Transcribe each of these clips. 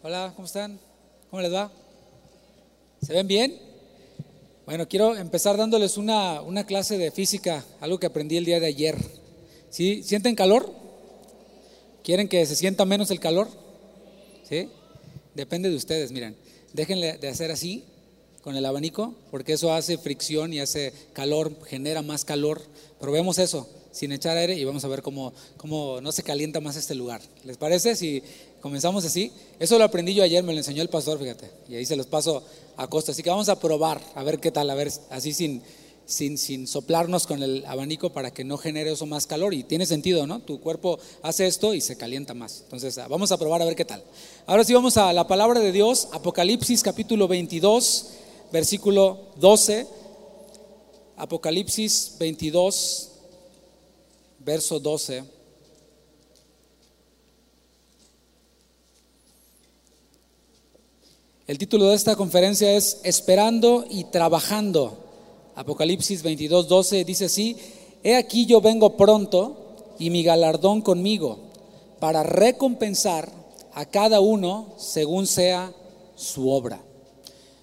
Hola, ¿cómo están? ¿Cómo les va? ¿Se ven bien? Bueno, quiero empezar dándoles una, una clase de física, algo que aprendí el día de ayer. ¿Sí? ¿Sienten calor? ¿Quieren que se sienta menos el calor? ¿Sí? Depende de ustedes, miren. Déjenle de hacer así con el abanico, porque eso hace fricción y hace calor, genera más calor. Probemos eso, sin echar aire, y vamos a ver cómo, cómo no se calienta más este lugar. ¿Les parece? Si comenzamos así. Eso lo aprendí yo ayer, me lo enseñó el pastor, fíjate. Y ahí se los paso a costa. Así que vamos a probar, a ver qué tal, a ver, así sin, sin, sin soplarnos con el abanico para que no genere eso más calor. Y tiene sentido, ¿no? Tu cuerpo hace esto y se calienta más. Entonces, vamos a probar a ver qué tal. Ahora sí vamos a la palabra de Dios, Apocalipsis capítulo 22, versículo 12. Apocalipsis 22, verso 12. El título de esta conferencia es Esperando y trabajando. Apocalipsis 22, 12 dice así, He aquí yo vengo pronto y mi galardón conmigo para recompensar a cada uno según sea su obra.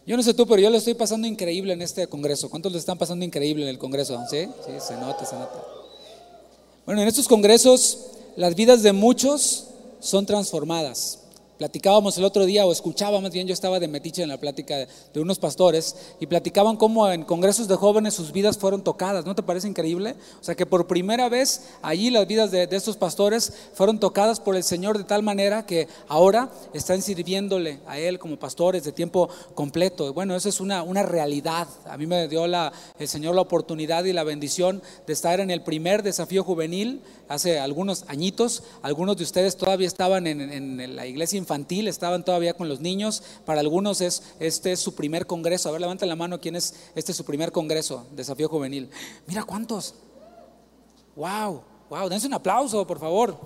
Yo no sé tú, pero yo le estoy pasando increíble en este congreso. ¿Cuántos le están pasando increíble en el congreso? ¿Sí? Sí, se nota, se nota. Bueno, en estos congresos las vidas de muchos son transformadas. Platicábamos el otro día, o escuchaba más bien, yo estaba de metiche en la plática de, unos pastores y platicaban cómo en congresos de jóvenes sus vidas fueron tocadas. ¿No te parece increíble? O sea, que por primera vez allí las vidas de, estos pastores fueron tocadas por el Señor de tal manera que ahora están sirviéndole a Él como pastores de tiempo completo. Bueno, eso es una, una realidad. A mí me dio el Señor la oportunidad y la bendición de estar en el primer desafío juvenil hace algunos añitos. Algunos de ustedes todavía estaban en, en la iglesia infantil, estaban todavía con los niños. Para algunos es, este es su primer congreso. A ver, levanten la mano, ¿quién es este es su primer congreso, desafío juvenil? Mira cuántos. Wow, wow, dense un aplauso, por favor.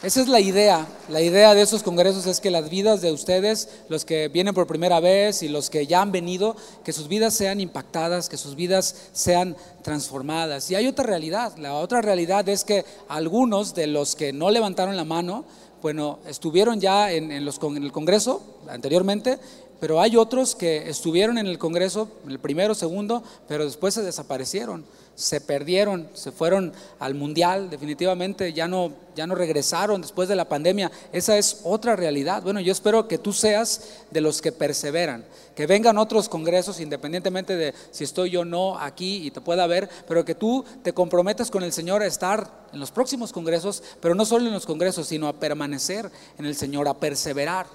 Esa es la idea. La idea de esos congresos es que las vidas de ustedes, los que vienen por primera vez y los que ya han venido, que sus vidas sean impactadas, que sus vidas sean transformadas. Y hay otra realidad. La otra realidad es que algunos de los que no levantaron la mano, bueno, estuvieron ya en, los, el Congreso anteriormente, pero hay otros que estuvieron en el Congreso, el primero, segundo, pero después se desaparecieron se perdieron, se fueron al mundial, definitivamente ya no, ya no regresaron después de la pandemia. Esa es otra realidad. Bueno, yo espero que tú seas de los que perseveran, que vengan otros congresos, independientemente de si estoy yo o no aquí y te pueda ver, pero que tú te comprometas con el Señor a estar en los próximos congresos, pero no solo en los congresos, sino a permanecer en el Señor, a perseverar.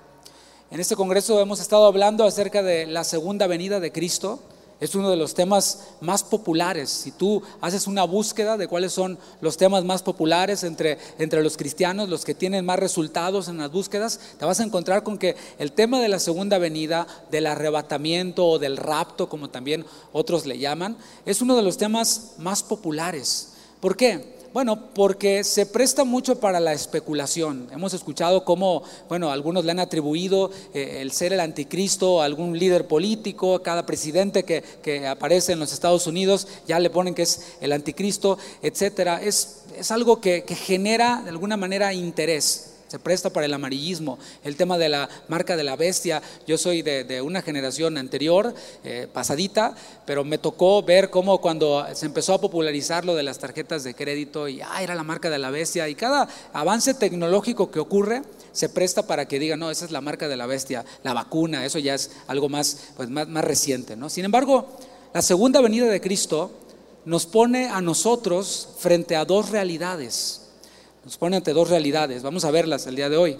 En este congreso hemos estado hablando acerca de la segunda venida de Cristo es uno de los temas más populares. Si tú haces una búsqueda de cuáles son los temas más populares entre, entre los cristianos, los que tienen más resultados en las búsquedas, te vas a encontrar con que el tema de la segunda venida, del arrebatamiento o del rapto, como también otros le llaman, es uno de los temas más populares. ¿Por qué? Bueno, porque se presta mucho para la especulación. Hemos escuchado cómo, bueno, algunos le han atribuido eh, el ser el anticristo a algún líder político, cada presidente que, que, aparece en los Estados Unidos ya le ponen que es el anticristo, etcétera. Es, es algo que, que genera de alguna manera interés se presta para el amarillismo. El tema de la marca de la bestia, yo soy de, una generación anterior, eh, pasadita, pero me tocó ver cómo cuando se empezó a popularizar lo de las tarjetas de crédito y ah, era la marca de la bestia, y cada avance tecnológico que ocurre se presta para que digan, no, esa es la marca de la bestia, la vacuna, eso ya es algo más, pues más, más reciente. ¿no? Sin embargo, la segunda venida de Cristo nos pone a nosotros frente a dos realidades nos pone ante dos realidades. Vamos a verlas el día de hoy.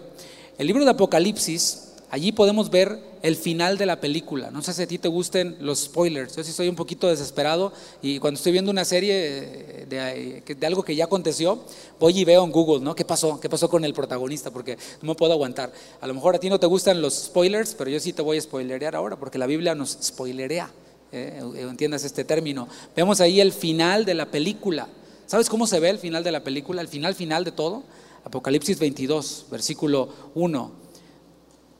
El libro de Apocalipsis, allí podemos ver el final de la película. No sé si a ti te gusten los spoilers. Yo sí soy un poquito desesperado y cuando estoy viendo una serie de, de, algo que ya aconteció, voy y veo en Google, ¿no? ¿Qué pasó? ¿Qué pasó con el protagonista? Porque no me puedo aguantar. A lo mejor a ti no te gustan los spoilers, pero yo sí te voy a spoilerear ahora porque la Biblia nos spoilerea. ¿eh? Entiendas este término. Vemos ahí el final de la película. ¿Sabes cómo se ve el final de la película? El final final de todo. Apocalipsis 22, versículo 1.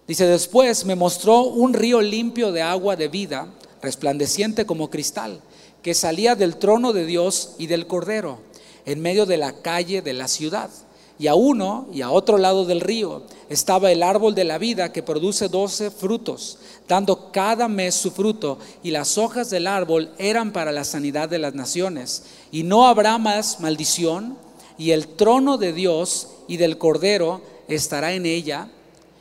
Dice, después me mostró un río limpio de agua de vida, resplandeciente como cristal, que salía del trono de Dios y del Cordero. en medio de la calle de la ciudad. Y a uno y a otro lado del río estaba el árbol de la vida que produce doce frutos, dando cada mes su fruto, y las hojas del árbol eran para la sanidad de las naciones. Y no habrá más maldición, y el trono de Dios y del Cordero estará en ella,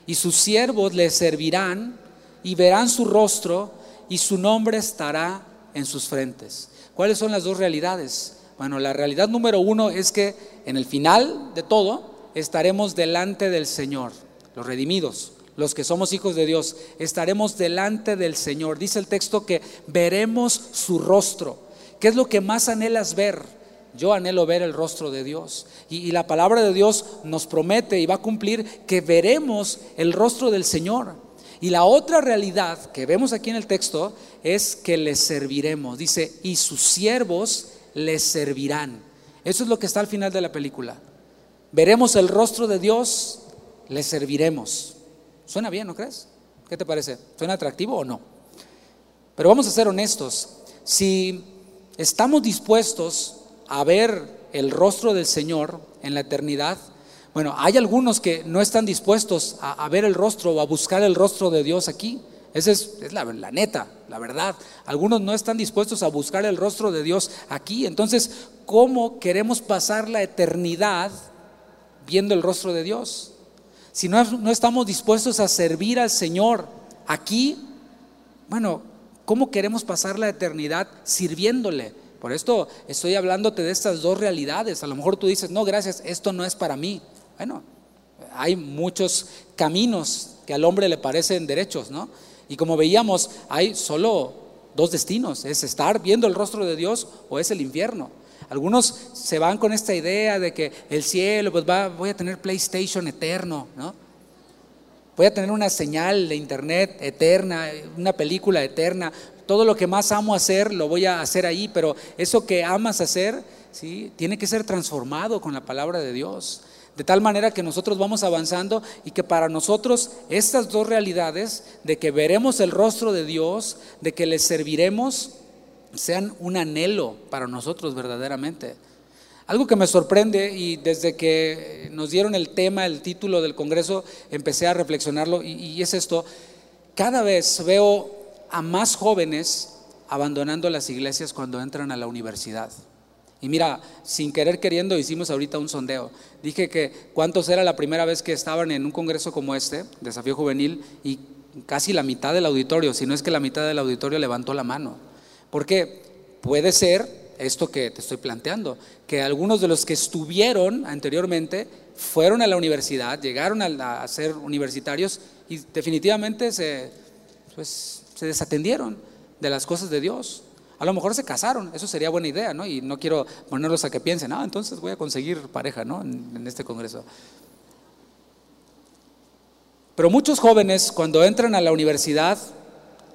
y sus siervos le servirán, y verán su rostro, y su nombre estará en sus frentes. ¿Cuáles son las dos realidades? Bueno, la realidad número uno es que en el final de todo estaremos delante del Señor, los redimidos, los que somos hijos de Dios, estaremos delante del Señor. Dice el texto que veremos su rostro. ¿Qué es lo que más anhelas ver? Yo anhelo ver el rostro de Dios. Y, la palabra de Dios nos promete y va a cumplir que veremos el rostro del Señor. Y la otra realidad que vemos aquí en el texto es que le serviremos. Dice, y sus siervos les servirán. Eso es lo que está al final de la película. Veremos el rostro de Dios, le serviremos. Suena bien, ¿no crees? ¿Qué te parece? ¿Suena atractivo o no? Pero vamos a ser honestos. Si estamos dispuestos a ver el rostro del Señor en la eternidad, bueno, hay algunos que no están dispuestos a, a ver el rostro o a buscar el rostro de Dios aquí. Esa es, la, la, neta, la verdad. Algunos no están dispuestos a buscar el rostro de Dios aquí. Entonces, ¿cómo queremos pasar la eternidad viendo el rostro de Dios? Si no, no estamos dispuestos a servir al Señor aquí, bueno, ¿cómo queremos pasar la eternidad sirviéndole? Por esto estoy hablándote de estas dos realidades. A lo mejor tú dices, no, gracias, esto no es para mí. Bueno, hay muchos caminos que al hombre le parecen derechos, ¿no? Y como veíamos, hay solo dos destinos, es estar viendo el rostro de Dios o es el infierno. Algunos se van con esta idea de que el cielo, pues va, voy a tener PlayStation eterno, ¿no? Voy a tener una señal de internet eterna, una película eterna. Todo lo que más amo hacer lo voy a hacer ahí, pero eso que amas hacer, ¿sí? tiene que ser transformado con la palabra de Dios. De tal manera que nosotros vamos avanzando y que para nosotros estas dos realidades de que veremos el rostro de Dios, de que le serviremos, sean un anhelo para nosotros verdaderamente. Algo que me sorprende y desde que nos dieron el tema, el título del Congreso, empecé a reflexionarlo y, y es esto, cada vez veo a más jóvenes abandonando las iglesias cuando entran a la universidad. Y mira, sin querer queriendo hicimos ahorita un sondeo. Dije que cuántos era la primera vez que estaban en un congreso como este, Desafío Juvenil, y casi la mitad del auditorio, si no es que la mitad del auditorio levantó la mano. Porque puede ser esto que te estoy planteando, que algunos de los que estuvieron anteriormente fueron a la universidad, llegaron a, ser universitarios y definitivamente se, pues, se desatendieron de las cosas de Dios. A lo mejor se casaron, eso sería buena idea, ¿no? Y no quiero ponerlos a que piensen, ah, entonces voy a conseguir pareja, ¿no? En, este congreso. Pero muchos jóvenes cuando entran a la universidad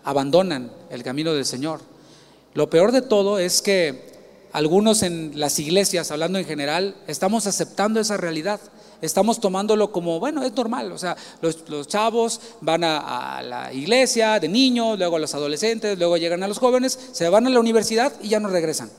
abandonan el camino del Señor. Lo peor de todo es que algunos en las iglesias, hablando en general, estamos aceptando esa realidad estamos tomándolo como, bueno, es normal. O sea, los, chavos van a, la iglesia de niños, luego a los adolescentes, luego llegan a los jóvenes, se van a la universidad y ya no regresan.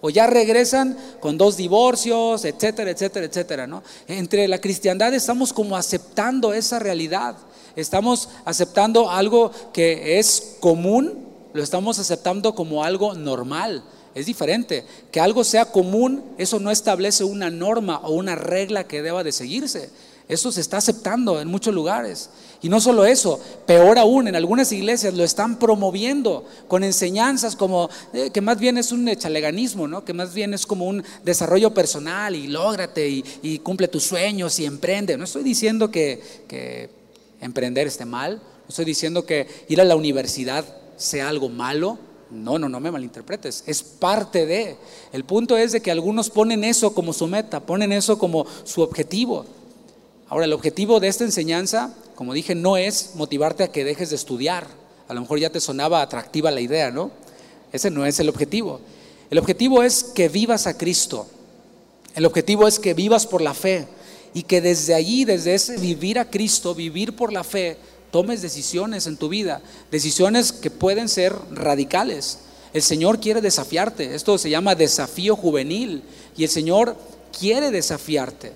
O ya regresan con dos divorcios, etcétera, etcétera, etcétera. ¿no? Entre la cristiandad estamos como aceptando esa realidad. Estamos aceptando algo que es común, lo estamos aceptando como algo normal. Es diferente. Que algo sea común, eso no establece una norma o una regla que deba de seguirse. Eso se está aceptando en muchos lugares. Y no solo eso, peor aún, en algunas iglesias lo están promoviendo con enseñanzas como eh, que más bien es un echaleganismo, ¿no? que más bien es como un desarrollo personal y lógrate y, y cumple tus sueños y emprende. No estoy diciendo que, que emprender esté mal, no estoy diciendo que ir a la universidad sea algo malo, no, no, no me malinterpretes, es parte de. El punto es de que algunos ponen eso como su meta, ponen eso como su objetivo. Ahora, el objetivo de esta enseñanza, como dije, no es motivarte a que dejes de estudiar. A lo mejor ya te sonaba atractiva la idea, ¿no? Ese no es el objetivo. El objetivo es que vivas a Cristo. El objetivo es que vivas por la fe y que desde allí, desde ese vivir a Cristo, vivir por la fe, tomes decisiones en tu vida, decisiones que pueden ser radicales. El Señor quiere desafiarte. Esto se llama desafío juvenil. Y el Señor quiere desafiarte.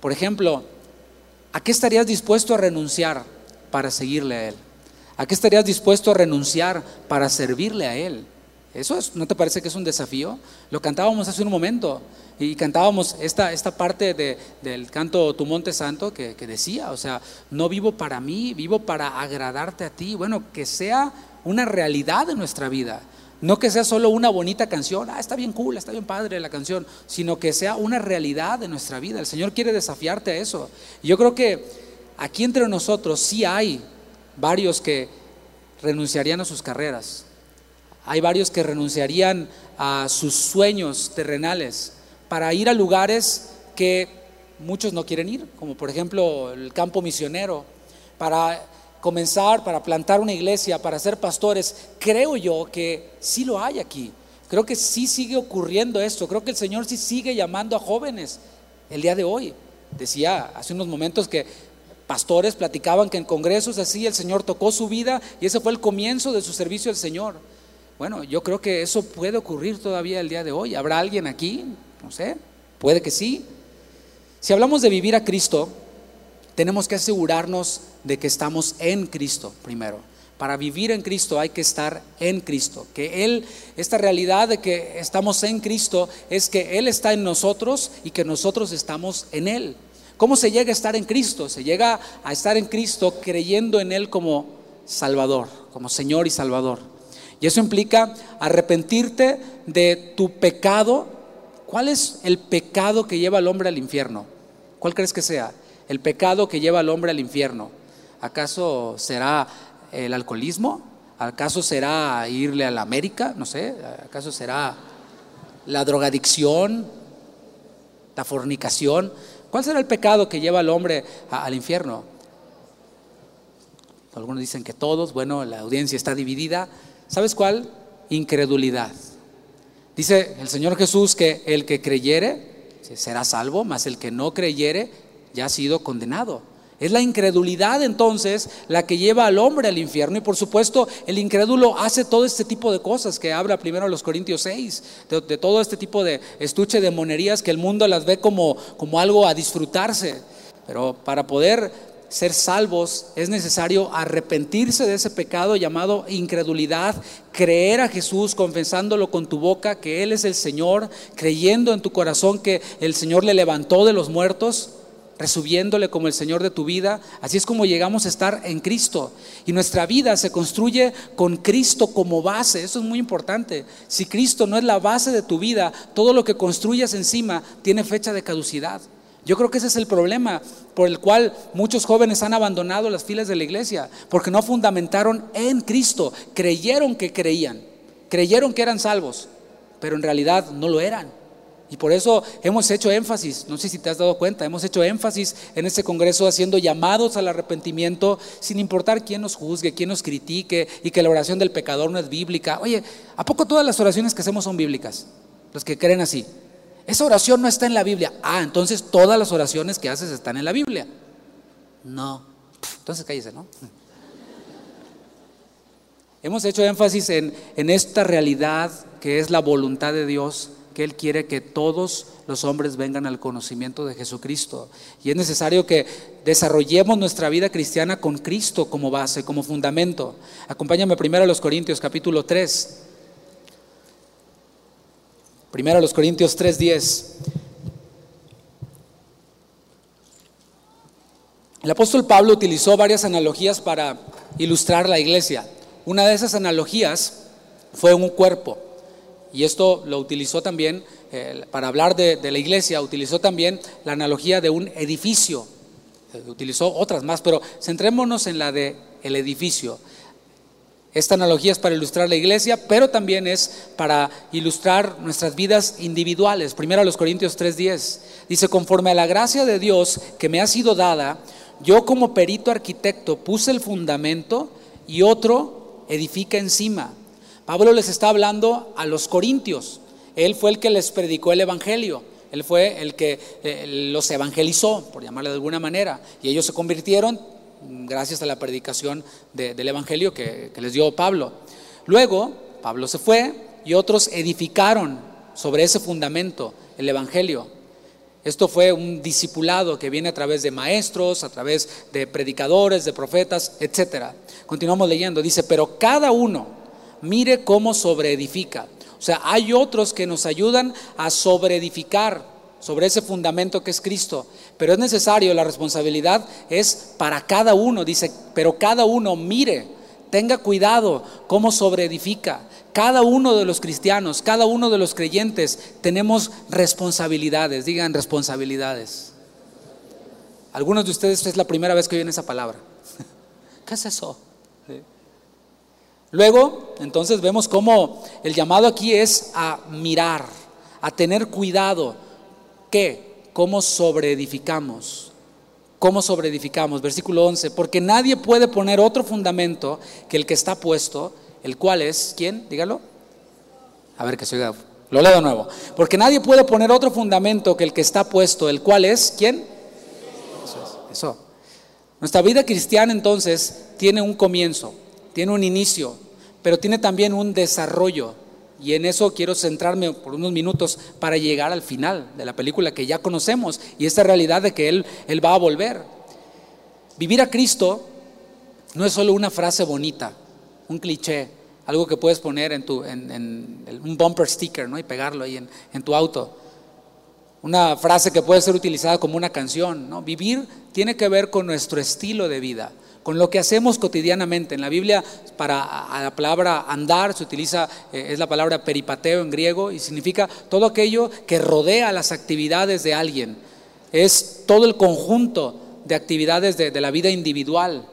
Por ejemplo, ¿a qué estarías dispuesto a renunciar para seguirle a Él? ¿A qué estarías dispuesto a renunciar para servirle a Él? ¿Eso no te parece que es un desafío? Lo cantábamos hace un momento y cantábamos esta, esta parte del canto Tu Monte Santo que, que decía, o sea, no vivo para mí, vivo para agradarte a ti. Bueno, que sea una realidad en nuestra vida. No que sea solo una bonita canción, ah, está bien cool, está bien padre la canción, sino que sea una realidad de nuestra vida. El Señor quiere desafiarte a eso. yo creo que aquí entre nosotros sí hay varios que renunciarían a sus carreras. Hay varios que renunciarían a sus sueños terrenales para ir a lugares que muchos no quieren ir, como por ejemplo el campo misionero, para comenzar, para plantar una iglesia, para ser pastores, creo yo que sí lo hay aquí. Creo que sí sigue ocurriendo esto. Creo que el Señor sí sigue llamando a jóvenes el día de hoy. Decía hace unos momentos que pastores platicaban que en congresos así el Señor tocó su vida y ese fue el comienzo de su servicio al Señor. Bueno, yo creo que eso puede ocurrir todavía el día de hoy. ¿Habrá alguien aquí? No sé, puede que sí. Si hablamos de vivir a Cristo, tenemos que asegurarnos de que estamos en Cristo primero. Para vivir en Cristo hay que estar en Cristo. Que Él, esta realidad de que estamos en Cristo es que Él está en nosotros y que nosotros estamos en Él. ¿Cómo se llega a estar en Cristo? Se llega a estar en Cristo creyendo en Él como Salvador, como Señor y Salvador. Y eso implica arrepentirte de tu pecado. ¿Cuál es el pecado que lleva al hombre al infierno? ¿Cuál crees que sea? El pecado que lleva al hombre al infierno. ¿Acaso será el alcoholismo? ¿Acaso será irle a la América? No sé. ¿Acaso será la drogadicción? ¿La fornicación? ¿Cuál será el pecado que lleva al hombre al infierno? Algunos dicen que todos, bueno, la audiencia está dividida. ¿Sabes cuál? Incredulidad. Dice el Señor Jesús que el que creyere será salvo, mas el que no creyere ya ha sido condenado. Es la incredulidad entonces la que lleva al hombre al infierno y por supuesto el incrédulo hace todo este tipo de cosas que habla primero los Corintios 6, de, todo este tipo de estuche de monerías que el mundo las ve como, como algo a disfrutarse. Pero para poder ser salvos es necesario arrepentirse de ese pecado llamado incredulidad, creer a Jesús confesándolo con tu boca que Él es el Señor, creyendo en tu corazón que el Señor le levantó de los muertos resubiéndole como el Señor de tu vida. Así es como llegamos a estar en Cristo. Y nuestra vida se construye con Cristo como base. Eso es muy importante. Si Cristo no es la base de tu vida, todo lo que construyas encima tiene fecha de caducidad. Yo creo que ese es el problema por el cual muchos jóvenes han abandonado las filas de la iglesia, porque no fundamentaron en Cristo, creyeron que creían, creyeron que eran salvos, pero en realidad no lo eran. Y por eso hemos hecho énfasis, no sé si te has dado cuenta, hemos hecho énfasis en este Congreso haciendo llamados al arrepentimiento sin importar quién nos juzgue, quién nos critique y que la oración del pecador no es bíblica. Oye, ¿a poco todas las oraciones que hacemos son bíblicas? Los que creen así. Esa oración no está en la Biblia. Ah, entonces todas las oraciones que haces están en la Biblia. No. Entonces cállese, ¿no? Hemos hecho énfasis en, en esta realidad que es la voluntad de Dios que Él quiere que todos los hombres vengan al conocimiento de Jesucristo. Y es necesario que desarrollemos nuestra vida cristiana con Cristo como base, como fundamento. Acompáñame primero a los Corintios capítulo 3. Primero los Corintios 3:10. El apóstol Pablo utilizó varias analogías para ilustrar la iglesia. Una de esas analogías fue un cuerpo. Y esto lo utilizó también, eh, para hablar de, la iglesia, utilizó también la analogía de un edificio. Eh, utilizó otras más, pero centrémonos en la de el edificio. Esta analogía es para ilustrar la iglesia, pero también es para ilustrar nuestras vidas individuales. Primero a los Corintios 3:10 dice, conforme a la gracia de Dios que me ha sido dada, yo como perito arquitecto puse el fundamento y otro edifica encima. Pablo les está hablando a los corintios. Él fue el que les predicó el Evangelio. Él fue el que eh, los evangelizó, por llamarle de alguna manera. Y ellos se convirtieron gracias a la predicación del Evangelio que, les dio Pablo. Luego, Pablo se fue y otros edificaron sobre ese fundamento el Evangelio. Esto fue un discipulado que viene a través de maestros, a través de predicadores, de profetas, etc. Continuamos leyendo, dice, pero cada uno mire cómo sobreedifica. O sea, hay otros que nos ayudan a sobreedificar sobre ese fundamento que es Cristo. Pero es necesario, la responsabilidad es para cada uno, dice, pero cada uno mire, tenga cuidado cómo sobreedifica. Cada uno de los cristianos, cada uno de los creyentes tenemos responsabilidades, digan responsabilidades. Algunos de ustedes es la primera vez que oyen esa palabra. ¿Qué es eso? Luego, entonces vemos cómo el llamado aquí es a mirar, a tener cuidado. ¿Qué? ¿Cómo sobreedificamos? ¿Cómo sobreedificamos? Versículo 11, porque nadie puede poner otro fundamento que el que está puesto, el cual es, ¿quién? Dígalo. A ver que se oiga. Lo leo de nuevo. Porque nadie puede poner otro fundamento que el que está puesto, el cual es, ¿quién? Eso es, eso. Nuestra vida cristiana entonces tiene un comienzo, tiene un inicio, pero tiene también un desarrollo. Y en eso quiero centrarme por unos minutos para llegar al final de la película que ya conocemos y esta realidad de que Él, Él va a volver. Vivir a Cristo no es solo una frase bonita, un cliché, algo que puedes poner en, tu, en, un bumper sticker ¿no? y pegarlo ahí en, en, tu auto. Una frase que puede ser utilizada como una canción. ¿no? Vivir tiene que ver con nuestro estilo de vida, con lo que hacemos cotidianamente. En la Biblia, para la palabra andar se utiliza, eh, es la palabra peripateo en griego y significa todo aquello que rodea las actividades de alguien. Es todo el conjunto de actividades de, la vida individual.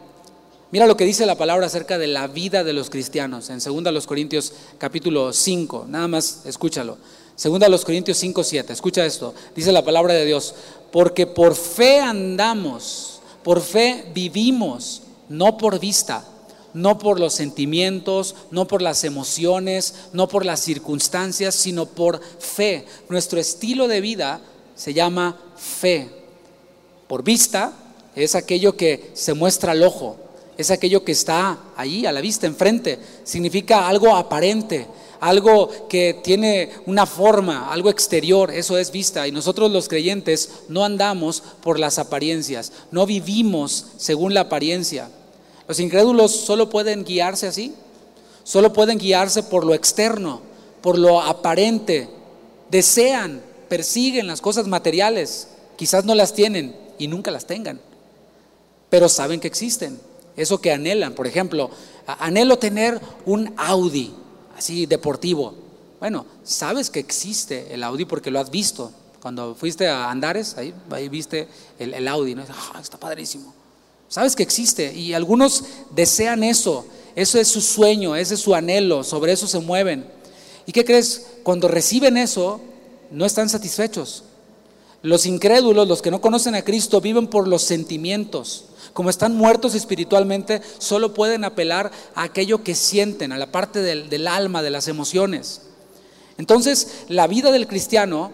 Mira lo que dice la palabra acerca de la vida de los cristianos en 2 Corintios capítulo 5. Nada más escúchalo. 2 Corintios 5, 7. Escucha esto. Dice la palabra de Dios. Porque por fe andamos, por fe vivimos, no por vista, no por los sentimientos, no por las emociones, no por las circunstancias, sino por fe. Nuestro estilo de vida se llama fe. Por vista es aquello que se muestra al ojo, es aquello que está ahí a la vista, enfrente. Significa algo aparente, algo que tiene una forma, algo exterior, eso es vista. Y nosotros los creyentes no andamos por las apariencias, no vivimos según la apariencia. Los incrédulos solo pueden guiarse así, solo pueden guiarse por lo externo, por lo aparente. Desean, persiguen las cosas materiales, quizás no las tienen y nunca las tengan, pero saben que existen eso que anhelan. Por ejemplo, anhelo tener un Audi, así deportivo. Bueno, sabes que existe el Audi porque lo has visto. Cuando fuiste a Andares, ahí, ahí viste el, Audi, ¿no? Ah, está padrísimo. Sabes que existe y algunos desean eso. Eso es su sueño, ese es su anhelo, sobre eso se mueven. ¿Y qué crees? Cuando reciben eso, no están satisfechos. Los incrédulos, los que no conocen a Cristo, viven por los sentimientos. Como están muertos espiritualmente, solo pueden apelar a aquello que sienten, a la parte del, alma, de las emociones. Entonces, la vida del cristiano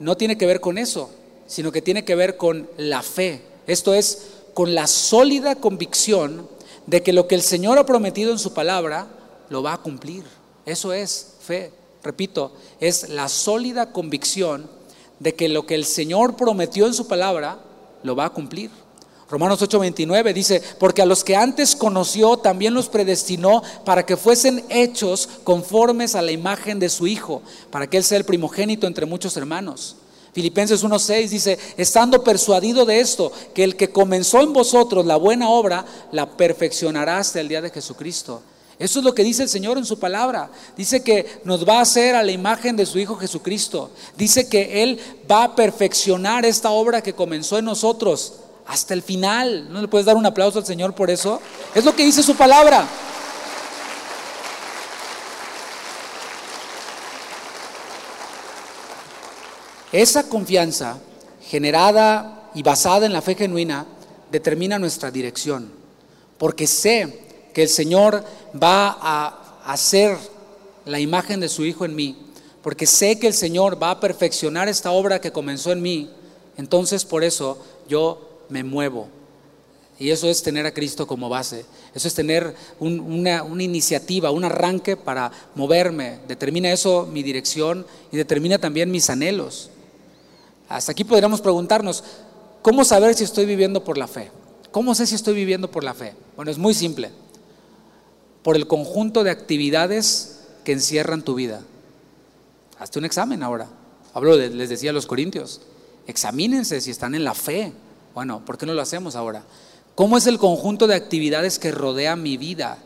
no tiene que ver con eso, sino que tiene que ver con la fe. Esto es, con la sólida convicción de que lo que el Señor ha prometido en su palabra lo va a cumplir. Eso es fe. Repito, es la sólida convicción de que lo que el Señor prometió en su palabra lo va a cumplir. Romanos 8:29 dice, porque a los que antes conoció también los predestinó para que fuesen hechos conformes a la imagen de su Hijo, para que Él sea el primogénito entre muchos hermanos. Filipenses 1:6 dice, estando persuadido de esto, que el que comenzó en vosotros la buena obra, la perfeccionará hasta el día de Jesucristo. Eso es lo que dice el Señor en su palabra. Dice que nos va a hacer a la imagen de su Hijo Jesucristo. Dice que Él va a perfeccionar esta obra que comenzó en nosotros hasta el final. ¿No le puedes dar un aplauso al Señor por eso? Es lo que dice su palabra. Esa confianza generada y basada en la fe genuina determina nuestra dirección, porque sé que el Señor va a hacer la imagen de su Hijo en mí, porque sé que el Señor va a perfeccionar esta obra que comenzó en mí, entonces por eso yo me muevo Y eso es tener a Cristo como base. Eso es tener una, una, iniciativa, un arranque para moverme. Determina eso mi dirección y determina también mis anhelos. Hasta aquí podríamos preguntarnos, ¿cómo saber si estoy viviendo por la fe? ¿Cómo sé si estoy viviendo por la fe? Bueno, es muy simple. Por el conjunto de actividades que encierran tu vida. Hazte un examen ahora. Hablo, les decía a los corintios, examínense si están en la fe. Bueno, ¿por qué no lo hacemos ahora? ¿Cómo es el conjunto de actividades que rodea mi vida?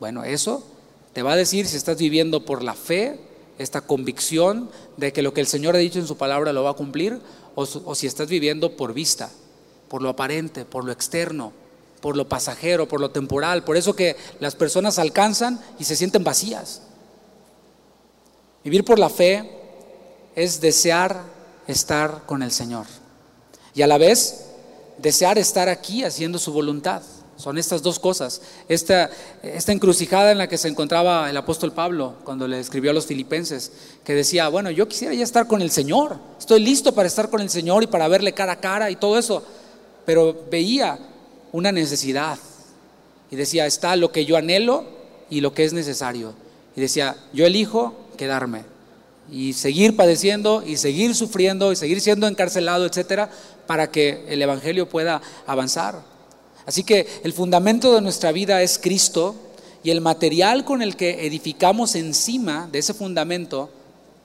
Bueno, eso te va a decir si estás viviendo por la fe, esta convicción de que lo que el Señor ha dicho en su palabra lo va a cumplir, o, o si estás viviendo por vista, por lo aparente, por lo externo, por lo pasajero, por lo temporal. Por eso que las personas alcanzan y se sienten vacías. Vivir por la fe es desear estar con el Señor y a la vez desear estar aquí haciendo su voluntad. Son estas dos cosas. Esta, esta encrucijada en la que se encontraba el apóstol Pablo cuando le escribió a los filipenses, que decía, bueno, yo quisiera ya estar con el Señor, estoy listo para estar con el Señor y para verle cara a cara y todo eso, pero veía una necesidad y decía, está lo que yo anhelo y lo que es necesario. Y decía, yo elijo quedarme y seguir padeciendo y seguir sufriendo y seguir siendo encarcelado, etcétera, para que el evangelio pueda avanzar. Así que el fundamento de nuestra vida es Cristo y el material con el que edificamos encima de ese fundamento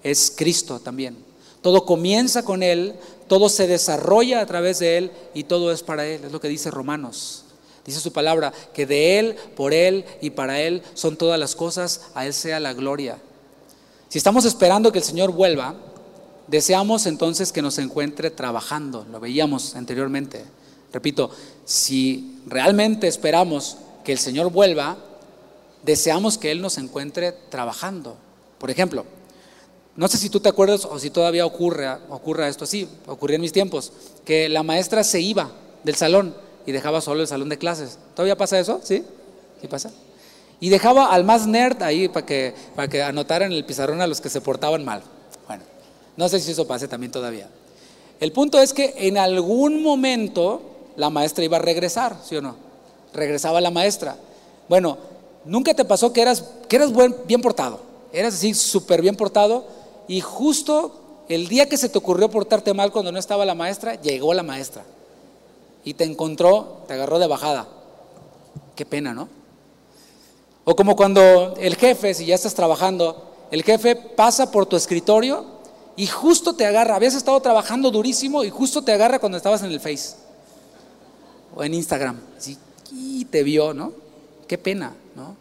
es Cristo también. Todo comienza con Él, todo se desarrolla a través de Él y todo es para Él. Es lo que dice Romanos. Dice su palabra, que de Él, por Él y para Él son todas las cosas, a Él sea la gloria. Si estamos esperando que el Señor vuelva, deseamos entonces que nos encuentre trabajando, lo veíamos anteriormente. Repito, si realmente esperamos que el Señor vuelva, deseamos que Él nos encuentre trabajando. Por ejemplo, no sé si tú te acuerdas o si todavía ocurre, ocurre esto así, ocurría en mis tiempos, que la maestra se iba del salón y dejaba solo el salón de clases. ¿Todavía pasa eso? ¿Sí? ¿Sí pasa? Y dejaba al más nerd ahí para que, para que anotaran el pizarrón a los que se portaban mal. No sé si eso pase también todavía. El punto es que en algún momento la maestra iba a regresar, ¿sí o no? Regresaba la maestra. Bueno, nunca te pasó que eras, que eras bien portado, eras así súper bien portado y justo el día que se te ocurrió portarte mal cuando no estaba la maestra, llegó la maestra y te encontró, te agarró de bajada. Qué pena, ¿no? O como cuando el jefe, si ya estás trabajando, el jefe pasa por tu escritorio y justo te agarra. Habías estado trabajando durísimo y justo te agarra cuando estabas en el Face o en Instagram. y te vio, ¿no? Qué pena, ¿no?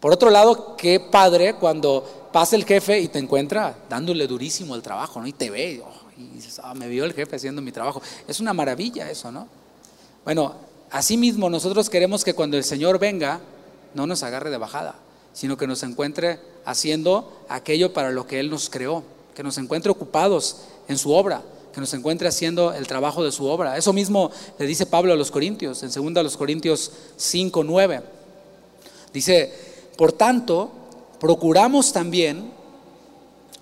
Por otro lado, qué padre cuando pasa el jefe y te encuentra dándole durísimo el trabajo, ¿no? Y te ve, oh, y dices, ah, me vio el jefe haciendo mi trabajo. Es una maravilla eso, ¿no? Bueno, así mismo nosotros queremos que cuando el Señor venga, no nos agarre de bajada, sino que nos encuentre haciendo aquello para lo que Él nos creó, que nos encuentre ocupados en su obra, que nos encuentre haciendo el trabajo de su obra. Eso mismo le dice Pablo a los Corintios, en 2 los Corintios 5, 9. Dice, por tanto, procuramos también,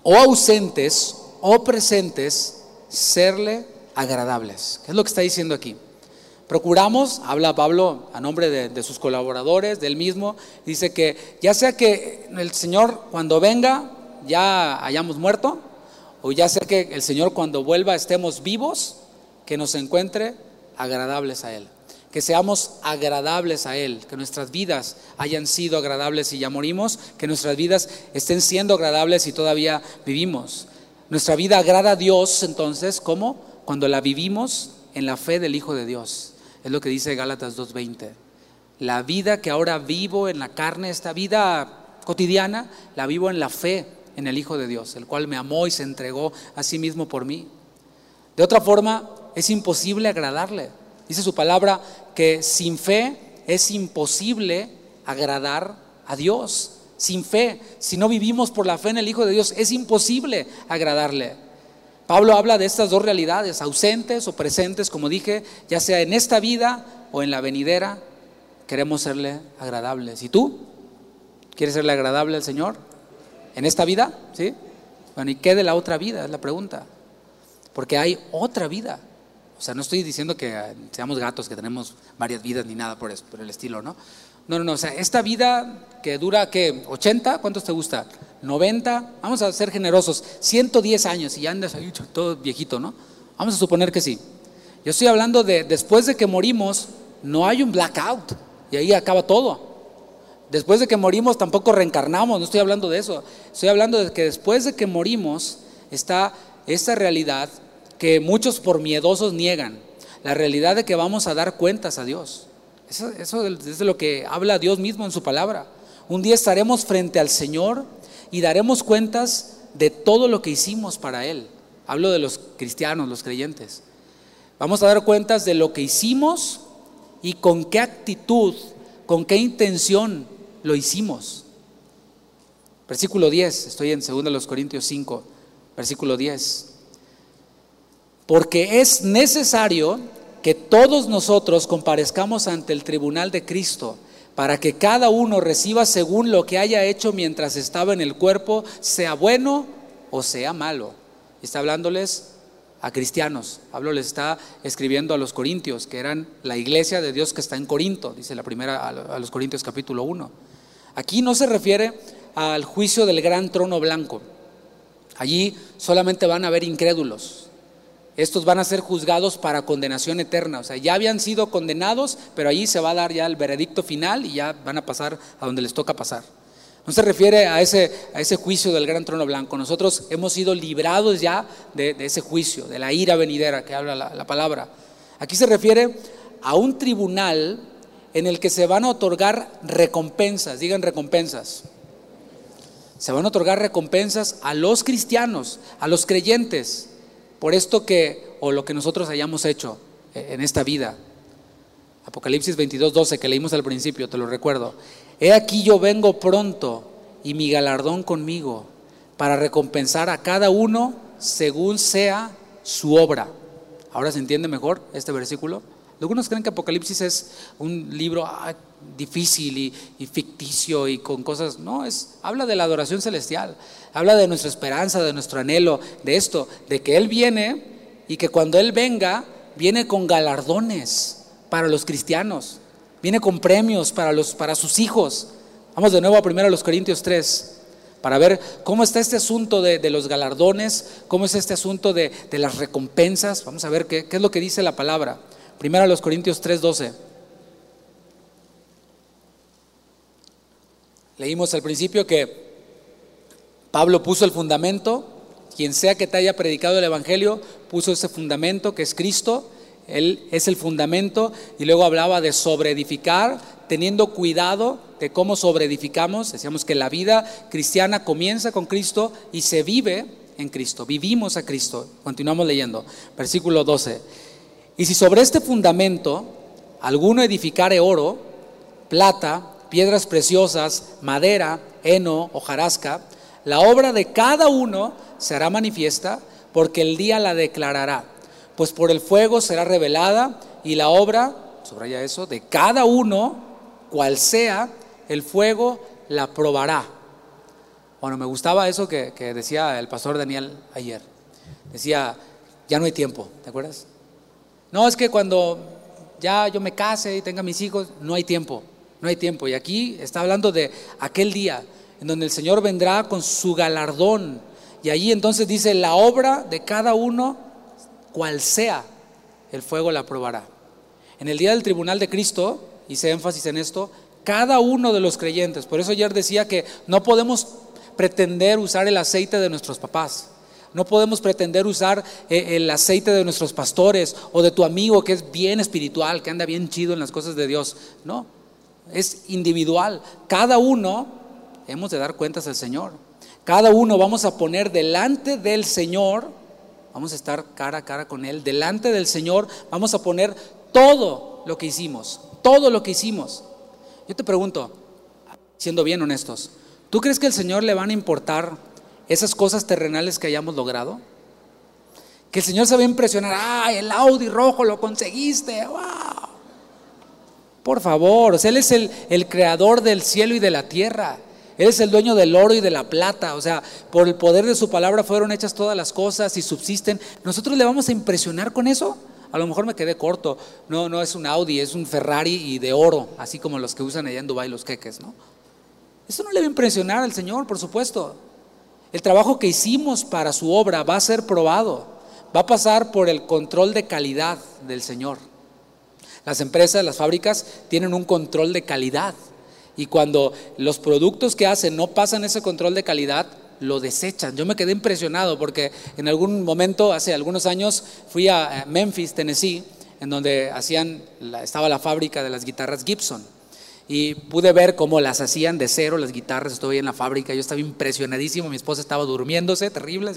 o ausentes o presentes, serle agradables. ¿Qué es lo que está diciendo aquí? Procuramos, habla Pablo a nombre de, sus colaboradores, del mismo, dice que ya sea que el Señor cuando venga ya hayamos muerto, o ya sea que el Señor cuando vuelva estemos vivos, que nos encuentre agradables a Él, que seamos agradables a Él, que nuestras vidas hayan sido agradables y ya morimos, que nuestras vidas estén siendo agradables y todavía vivimos. Nuestra vida agrada a Dios entonces, ¿cómo? Cuando la vivimos en la fe del Hijo de Dios. Es lo que dice Gálatas 2.20. La vida que ahora vivo en la carne, esta vida cotidiana, la vivo en la fe en el Hijo de Dios, el cual me amó y se entregó a sí mismo por mí. De otra forma, es imposible agradarle. Dice su palabra que sin fe es imposible agradar a Dios. Sin fe, si no vivimos por la fe en el Hijo de Dios, es imposible agradarle. Pablo habla de estas dos realidades, ausentes o presentes, como dije, ya sea en esta vida o en la venidera, queremos serle agradables. ¿Y tú? ¿Quieres serle agradable al Señor? ¿En esta vida? ¿Sí? Bueno, ¿y qué de la otra vida? Es la pregunta. Porque hay otra vida. O sea, no estoy diciendo que eh, seamos gatos, que tenemos varias vidas ni nada por, el estilo, ¿no? No, no, no, o sea, esta vida que dura, ¿qué? ¿80? ¿Cuántos te gusta? ¿90? Vamos a ser generosos, 110 años y ya andas ahí todo viejito, ¿no? Vamos a suponer que sí. Yo estoy hablando de después de que morimos, no hay un blackout y ahí acaba todo. Después de que morimos tampoco reencarnamos, no estoy hablando de eso. Estoy hablando de que después de que morimos está esta realidad que muchos por miedosos niegan, la realidad de que vamos a dar cuentas a Dios. Eso, es de lo que habla Dios mismo en su palabra. Un día estaremos frente al Señor y daremos cuentas de todo lo que hicimos para Él. Hablo de los cristianos, los creyentes. Vamos a dar cuentas de lo que hicimos y con qué actitud, con qué intención lo hicimos. Versículo 10, estoy en 2 Corintios 5, versículo 10. Porque es necesario que todos nosotros comparezcamos ante el tribunal de Cristo para que cada uno reciba según lo que haya hecho mientras estaba en el cuerpo, sea bueno o sea malo. Está hablándoles a cristianos. Pablo les está escribiendo a los corintios, que eran la iglesia de Dios que está en Corinto, dice la primera a los Corintios capítulo 1. Aquí no se refiere al juicio del gran trono blanco. Allí solamente van a haber incrédulos, estos van a ser juzgados para condenación eterna. O sea, ya habían sido condenados, pero ahí se va a dar ya el veredicto final y ya van a pasar a donde les toca pasar. No se refiere a ese, a ese juicio del gran trono blanco. Nosotros hemos sido librados ya de, ese juicio, de la ira venidera que habla la, la palabra. Aquí se refiere a un tribunal en el que se van a otorgar recompensas, digan recompensas. Se van a otorgar recompensas a los cristianos, a los creyentes por esto que, o lo que nosotros hayamos hecho eh, en esta vida. Apocalipsis 22, 12, que leímos al principio, te lo recuerdo. He aquí yo vengo pronto y mi galardón conmigo para recompensar a cada uno según sea su obra. Ahora se entiende mejor este versículo. Algunos creen que Apocalipsis es un libro ah, difícil y, ficticio y con cosas. No, es, habla de la adoración celestial, habla de nuestra esperanza, de nuestro anhelo, de esto, de que Él viene y que cuando Él venga, viene con galardones para los cristianos, viene con premios para, los, para sus hijos. Vamos de nuevo a primero a los Corintios 3 para ver cómo está este asunto de, los galardones, cómo es este asunto de, las recompensas. Vamos a ver qué, qué es lo que dice la palabra. Primero los Corintios 3:12. Leímos al principio que Pablo puso el fundamento, quien sea que te haya predicado el Evangelio, puso ese fundamento que es Cristo, Él es el fundamento, y luego hablaba de sobreedificar, teniendo cuidado de cómo sobreedificamos. Decíamos que la vida cristiana comienza con Cristo y se vive en Cristo, vivimos a Cristo. Continuamos leyendo, versículo 12. Y si sobre este fundamento alguno edificare oro, plata, piedras preciosas, madera, heno, hojarasca, la obra de cada uno será manifiesta porque el día la declarará, pues por el fuego será revelada y la obra, subraya eso, de cada uno, cual sea, el fuego la probará. Bueno, me gustaba eso que, que decía el pastor Daniel ayer. Decía, ya no hay tiempo, ¿te acuerdas? No, es que cuando ya yo me case y tenga mis hijos, no hay tiempo, no hay tiempo. Y aquí está hablando de aquel día en donde el Señor vendrá con su galardón. Y allí entonces dice, la obra de cada uno, cual sea, el fuego la probará. En el día del tribunal de Cristo, hice énfasis en esto, cada uno de los creyentes, por eso ayer decía que no podemos pretender usar el aceite de nuestros papás. No podemos pretender usar eh, el aceite de nuestros pastores o de tu amigo que es bien espiritual, que anda bien chido en las cosas de Dios. No, es individual. Cada uno hemos de dar cuentas al Señor. Cada uno vamos a poner delante del Señor, vamos a estar cara a cara con Él, delante del Señor vamos a poner todo lo que hicimos, todo lo que hicimos. Yo te pregunto, siendo bien honestos, ¿tú crees que al Señor le van a importar esas cosas terrenales que hayamos logrado? Que el Señor se va a impresionar, ¡ay, el Audi rojo lo conseguiste! ¡Wow! Por favor, Él es el, el creador del cielo y de la tierra. Él es el dueño del oro y de la plata. O sea, por el poder de su palabra fueron hechas todas las cosas y subsisten. ¿Nosotros le vamos a impresionar con eso? a lo mejor me quedé corto. No, no es un Audi, es un Ferrari y de oro, así como los que usan allá en Dubái los queques, ¿no? Eso no le va a impresionar al Señor, por supuesto. El trabajo que hicimos para su obra va a ser probado, va a pasar por el control de calidad del Señor. Las empresas, las fábricas tienen un control de calidad y cuando los productos que hacen no pasan ese control de calidad, lo desechan. Yo me quedé impresionado porque en algún momento, hace algunos años, fui a Memphis, Tennessee, en donde hacían, estaba la fábrica de las guitarras Gibson. Y pude ver cómo las hacían de cero las guitarras, estuve en la fábrica, yo estaba impresionadísimo, mi esposa estaba durmiéndose, terrible.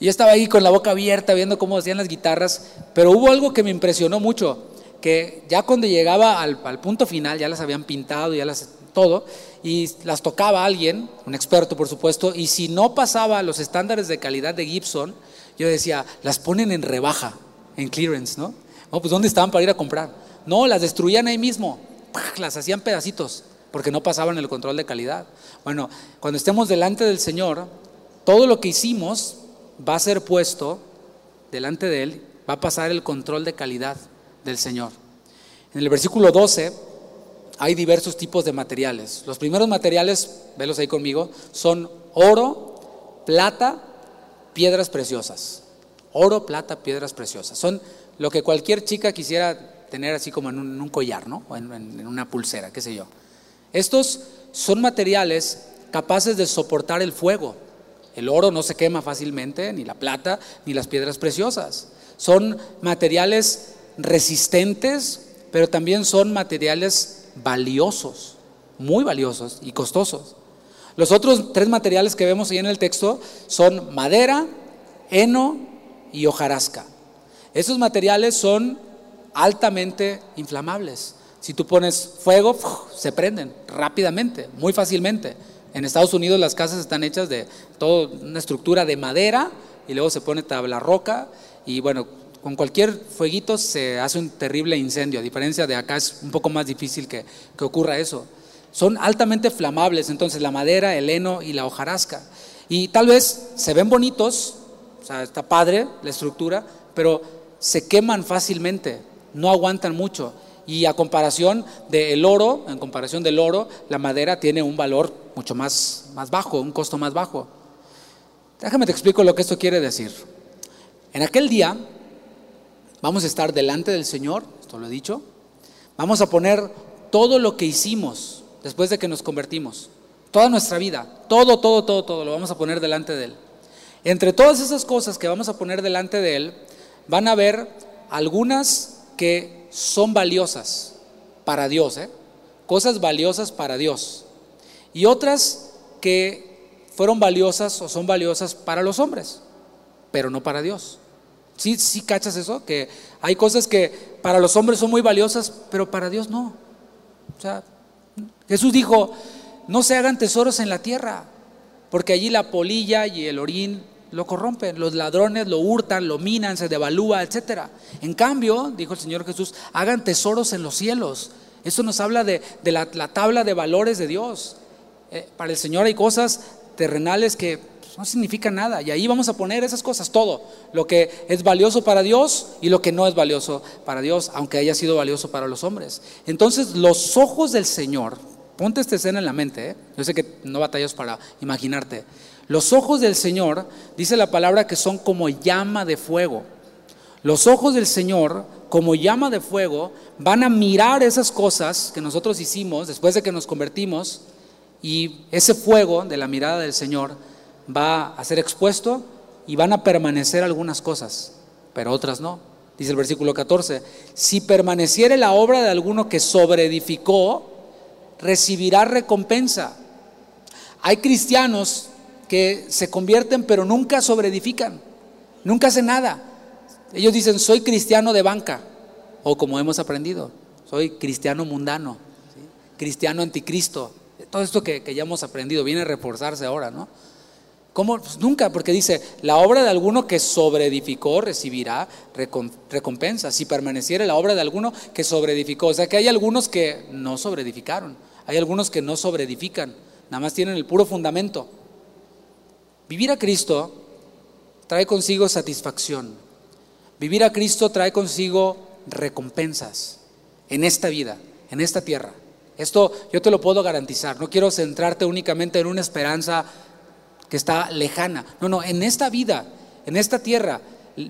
Y yo estaba ahí con la boca abierta viendo cómo hacían las guitarras, pero hubo algo que me impresionó mucho, que ya cuando llegaba al, punto final, ya las habían pintado, ya las todo, y las tocaba alguien, un experto por supuesto, y si no pasaba los estándares de calidad de Gibson, yo decía, las ponen en rebaja, en clearance, ¿no? No, pues ¿dónde estaban para ir a comprar? No, las destruían ahí mismo, las hacían pedacitos, porque no pasaban el control de calidad. Bueno, cuando estemos delante del Señor, todo lo que hicimos va a ser puesto delante de Él, va a pasar el control de calidad del Señor. En el versículo 12 hay diversos tipos de materiales. Los primeros materiales, velos ahí conmigo, son oro, plata, piedras preciosas. Oro, plata, piedras preciosas. Son lo que cualquier chica quisiera tener así como en un, collar, ¿no? O en, en una pulsera, qué sé yo. Estos son materiales capaces de soportar el fuego. El oro no se quema fácilmente, ni la plata, ni las piedras preciosas. Son materiales resistentes, pero también son materiales valiosos, muy valiosos y costosos. Los otros tres materiales que vemos ahí en el texto son madera, heno y hojarasca. Esos materiales son altamente inflamables. Si tú pones fuego, se prenden rápidamente, muy fácilmente. En Estados Unidos las casas están hechas de toda una estructura de madera y luego se pone tabla roca y bueno, con cualquier fueguito se hace un terrible incendio, a diferencia de acá es un poco más difícil que, ocurra eso. Son altamente flamables, entonces la madera, el heno y la hojarasca. Y tal vez se ven bonitos, o sea, está padre la estructura, pero se queman fácilmente, no aguantan mucho. Y a comparación del oro, en comparación del oro, la madera tiene un valor mucho más, más bajo, un costo más bajo. Déjame te explico lo que esto quiere decir. En aquel día, Vamos a estar delante del Señor, esto lo he dicho. Vamos a poner todo lo que hicimos después de que nos convertimos, toda nuestra vida, todo, todo, todo, todo, lo vamos a poner delante de Él. Entre todas esas cosas que vamos a poner delante de Él, van a haber algunas que son valiosas para Dios, ¿eh? cosas valiosas para Dios, y otras que fueron valiosas o son valiosas para los hombres, pero no para Dios. ¿Sí, ¿Sí cachas eso? Que hay cosas que para los hombres son muy valiosas, pero para Dios no. O sea, Jesús dijo, no se hagan tesoros en la tierra, porque allí la polilla y el orín lo corrompen, los ladrones lo hurtan, lo minan, se devalúa, etc. En cambio, dijo el Señor Jesús, hagan tesoros en los cielos. Eso nos habla de, la, tabla de valores de Dios. Eh, para el Señor hay cosas terrenales que no significa nada. Y ahí vamos a poner esas cosas, todo, lo que es valioso para Dios y lo que no es valioso para Dios, aunque haya sido valioso para los hombres. Entonces, los ojos del Señor, ponte esta escena en la mente, ¿eh? yo sé que no batallas para imaginarte. Los ojos del Señor, dice la palabra que son como llama de fuego. Los ojos del Señor, como llama de fuego, van a mirar esas cosas que nosotros hicimos después de que nos convertimos y ese fuego de la mirada del Señor va a ser expuesto y van a permanecer algunas cosas, pero otras no. Dice el versículo 14, si permaneciere la obra de alguno que sobreedificó, recibirá recompensa. Hay cristianos que se convierten pero nunca sobreedifican, nunca hacen nada. Ellos dicen, soy cristiano de banca, o como hemos aprendido, soy cristiano mundano, cristiano anticristo. Todo esto que, que ya hemos aprendido viene a reforzarse ahora, ¿no? ¿Cómo? Pues nunca, porque dice, la obra de alguno que sobreedificó recibirá recompensa. Si permaneciera la obra de alguno que sobreedificó. O sea que hay algunos que no sobreedificaron. Hay algunos que no sobreedifican. Nada más tienen el puro fundamento. Vivir a Cristo trae consigo satisfacción. Vivir a Cristo trae consigo recompensas en esta vida, en esta tierra. Esto yo te lo puedo garantizar. No quiero centrarte únicamente en una esperanza que está lejana. No, no, en esta vida, en esta tierra,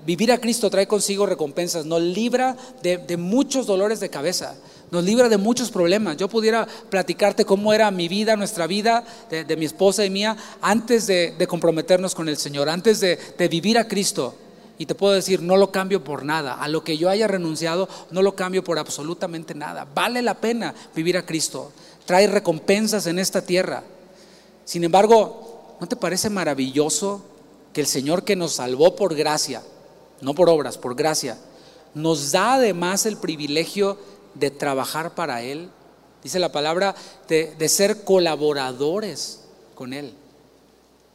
vivir a Cristo trae consigo recompensas. Nos libra de, muchos dolores de cabeza. Nos libra de muchos problemas. Yo pudiera platicarte cómo era mi vida, nuestra vida, de, mi esposa y mía, antes de, comprometernos con el Señor, antes de vivir a Cristo. Y te puedo decir, no lo cambio por nada. A lo que yo haya renunciado, no lo cambio por absolutamente nada. Vale la pena vivir a Cristo. Trae recompensas en esta tierra. Sin embargo, ¿no te parece maravilloso que el Señor que nos salvó por gracia, no por obras, por gracia, nos da además el privilegio de trabajar para Él? Dice la palabra de, ser colaboradores con Él.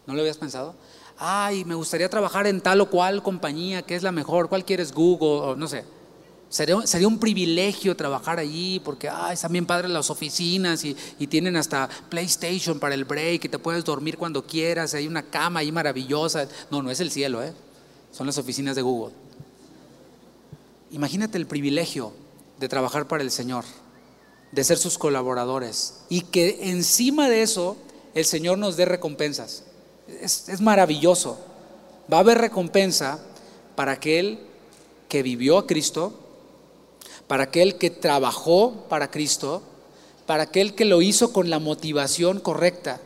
¿No lo habías pensado? ay, me gustaría trabajar en tal o cual compañía, que es la mejor, cuál quieres Google, o no sé. Sería, sería, un privilegio trabajar allí porque ay, están bien padres las oficinas y, y, tienen hasta PlayStation para el break y te puedes dormir cuando quieras, hay una cama ahí maravillosa. No, no es el cielo, ¿eh? son las oficinas de Google. Imagínate el privilegio de trabajar para el Señor, de ser sus colaboradores y que encima de eso el Señor nos dé recompensas es, maravilloso. Va a haber recompensa para aquel que vivió a Cristo, para aquel que trabajó para Cristo, para aquel que lo hizo con la motivación correcta.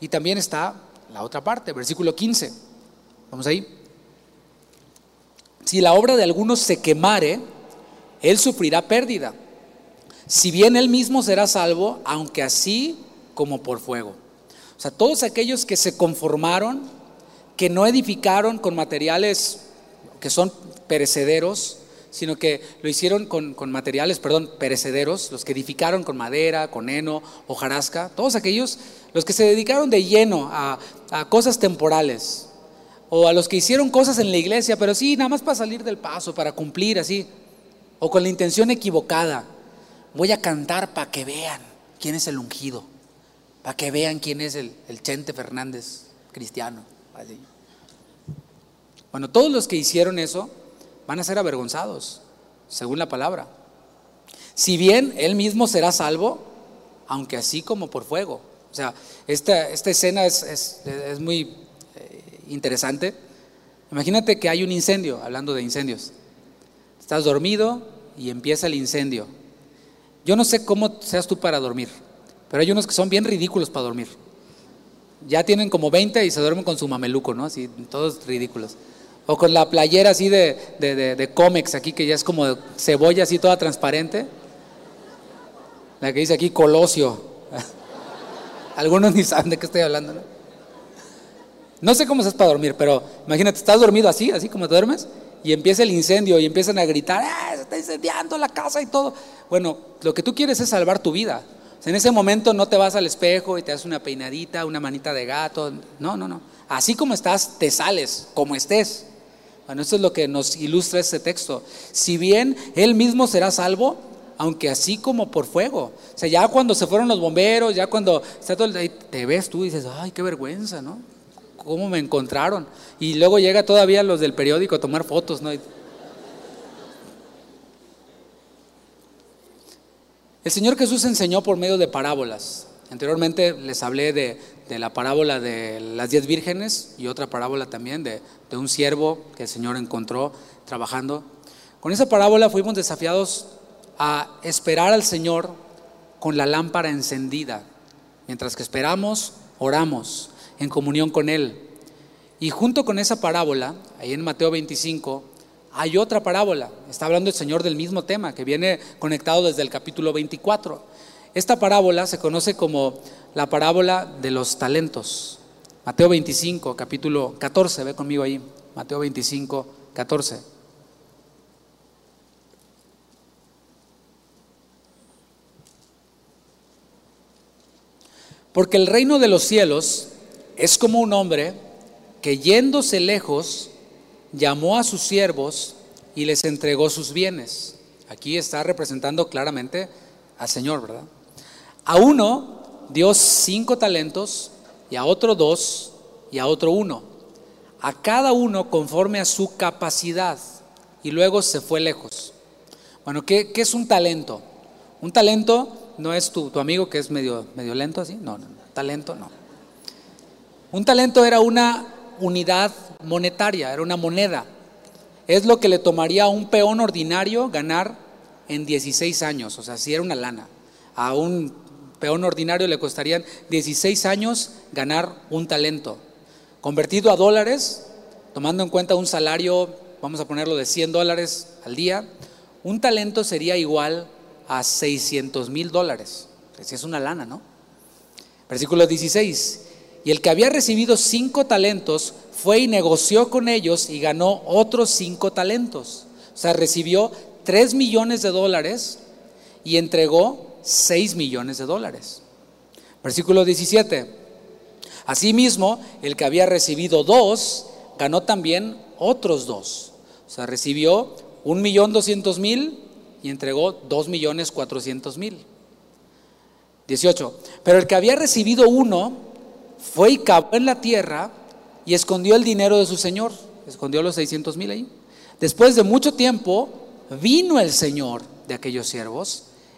Y también está la otra parte, versículo 15. Vamos ahí. Si la obra de algunos se quemare, él sufrirá pérdida. Si bien él mismo será salvo, aunque así como por fuego. O sea, todos aquellos que se conformaron, que no edificaron con materiales que son perecederos, sino que lo hicieron con, materiales, perdón, perecederos, los que edificaron con madera, con heno, hojarasca, todos aquellos, los que se dedicaron de lleno a, a cosas temporales, o a los que hicieron cosas en la iglesia, pero sí, nada más para salir del paso, para cumplir así, o con la intención equivocada, voy a cantar para que vean quién es el ungido para que vean quién es el, Chente Fernández cristiano. Bueno, todos los que hicieron eso van a ser avergonzados, según la palabra. Si bien él mismo será salvo, aunque así como por fuego. O sea, esta, esta escena es, muy eh, interesante. Imagínate que hay un incendio, hablando de incendios. Estás dormido y empieza el incendio. Yo no sé cómo seas tú para dormir. Pero hay unos que son bien ridículos para dormir. Ya tienen como 20 y se duermen con su mameluco, ¿no? Así, todos ridículos. O con la playera así de, de, de, cómics aquí, que ya es como cebolla así toda transparente. La que dice aquí Colosio. Algunos ni saben de qué estoy hablando, ¿no? No sé cómo estás para dormir, pero imagínate, estás dormido así, así como duermes, y empieza el incendio y empiezan a gritar, ¡Ah, se está incendiando la casa y todo. Bueno, lo que tú quieres es salvar tu vida en ese momento no te vas al espejo y te das una peinadita, una manita de gato. No, no, no. Así como estás, te sales, como estés. Bueno, eso es lo que nos ilustra este texto. Si bien él mismo será salvo, aunque así como por fuego. O sea, ya cuando se fueron los bomberos, ya cuando está todo te ves tú y dices, ay, qué vergüenza, ¿no? ¿Cómo me encontraron? Y luego llega todavía los del periódico a tomar fotos, ¿no? El Señor Jesús enseñó por medio de parábolas. Anteriormente les hablé de, la parábola de las diez vírgenes y otra parábola también de, de un siervo que el Señor encontró trabajando. Con esa parábola fuimos desafiados a esperar al Señor con la lámpara encendida. Mientras que esperamos, oramos en comunión con Él. Y junto con esa parábola, ahí en Mateo 25, hay otra parábola, está hablando el Señor del mismo tema, que viene conectado desde el capítulo 24. Esta parábola se conoce como la parábola de los talentos. Mateo 25, capítulo 14, ve conmigo ahí, Mateo 25, 14. Porque el reino de los cielos es como un hombre que yéndose lejos, llamó a sus siervos y les entregó sus bienes. Aquí está representando claramente al Señor, ¿verdad? A uno dio cinco talentos y a otro dos y a otro uno. A cada uno conforme a su capacidad. y luego se fue lejos. Bueno, ¿qué, es un talento? Un talento no es tu, amigo que es medio, medio lento así, no, no, talento no. Un talento era una unidad monetaria, era una moneda. Es lo que le tomaría a un peón ordinario ganar en 16 años, o sea, si era una lana. A un peón ordinario le costarían 16 años ganar un talento. Convertido a dólares, tomando en cuenta un salario, vamos a ponerlo de 100 dólares al día, un talento sería igual a 600 mil dólares. Si es una lana, ¿no? Versículo 16. Y el que había recibido cinco talentos fue y negoció con ellos y ganó otros cinco talentos. O sea, recibió 3 millones de dólares y entregó 6 millones de dólares. Versículo 17. Asimismo, el que había recibido dos, ganó también otros dos. O sea, recibió un millón doscientos mil y entregó dos millones cuatrocientos mil. 18. Pero el que había recibido uno fue y cavó en la tierra y escondió el dinero de su señor. Escondió los 600 mil ahí. Después de mucho tiempo, vino el señor de aquellos siervos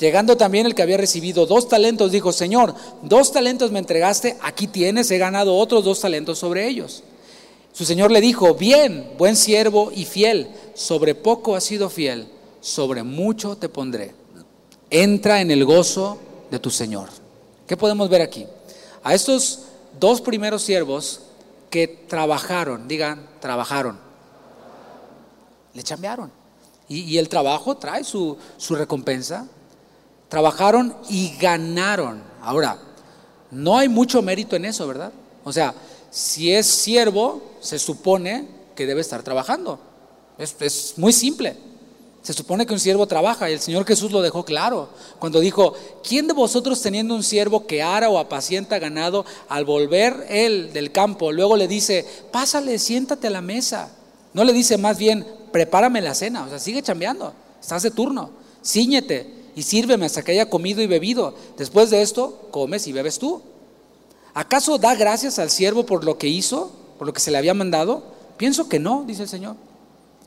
Llegando también el que había recibido dos talentos, dijo, Señor, dos talentos me entregaste, aquí tienes, he ganado otros dos talentos sobre ellos. Su Señor le dijo, bien, buen siervo y fiel, sobre poco has sido fiel, sobre mucho te pondré. Entra en el gozo de tu Señor. ¿Qué podemos ver aquí? A estos dos primeros siervos que trabajaron, digan, trabajaron, le chambearon. Y, el trabajo trae su, su recompensa. Trabajaron y ganaron. Ahora, no hay mucho mérito en eso, ¿verdad? O sea, si es siervo, se supone que debe estar trabajando. Es, muy simple. Se supone que un siervo trabaja y el Señor Jesús lo dejó claro cuando dijo, ¿quién de vosotros teniendo un siervo que ara o apacienta ganado, al volver él del campo, luego le dice, pásale, siéntate a la mesa? No le dice más bien, prepárame la cena, o sea, sigue chambeando, estás de turno, ciñete y sírveme hasta que haya comido y bebido. Después de esto, comes y bebes tú. ¿Acaso da gracias al siervo por lo que hizo, por lo que se le había mandado? Pienso que no, dice el Señor.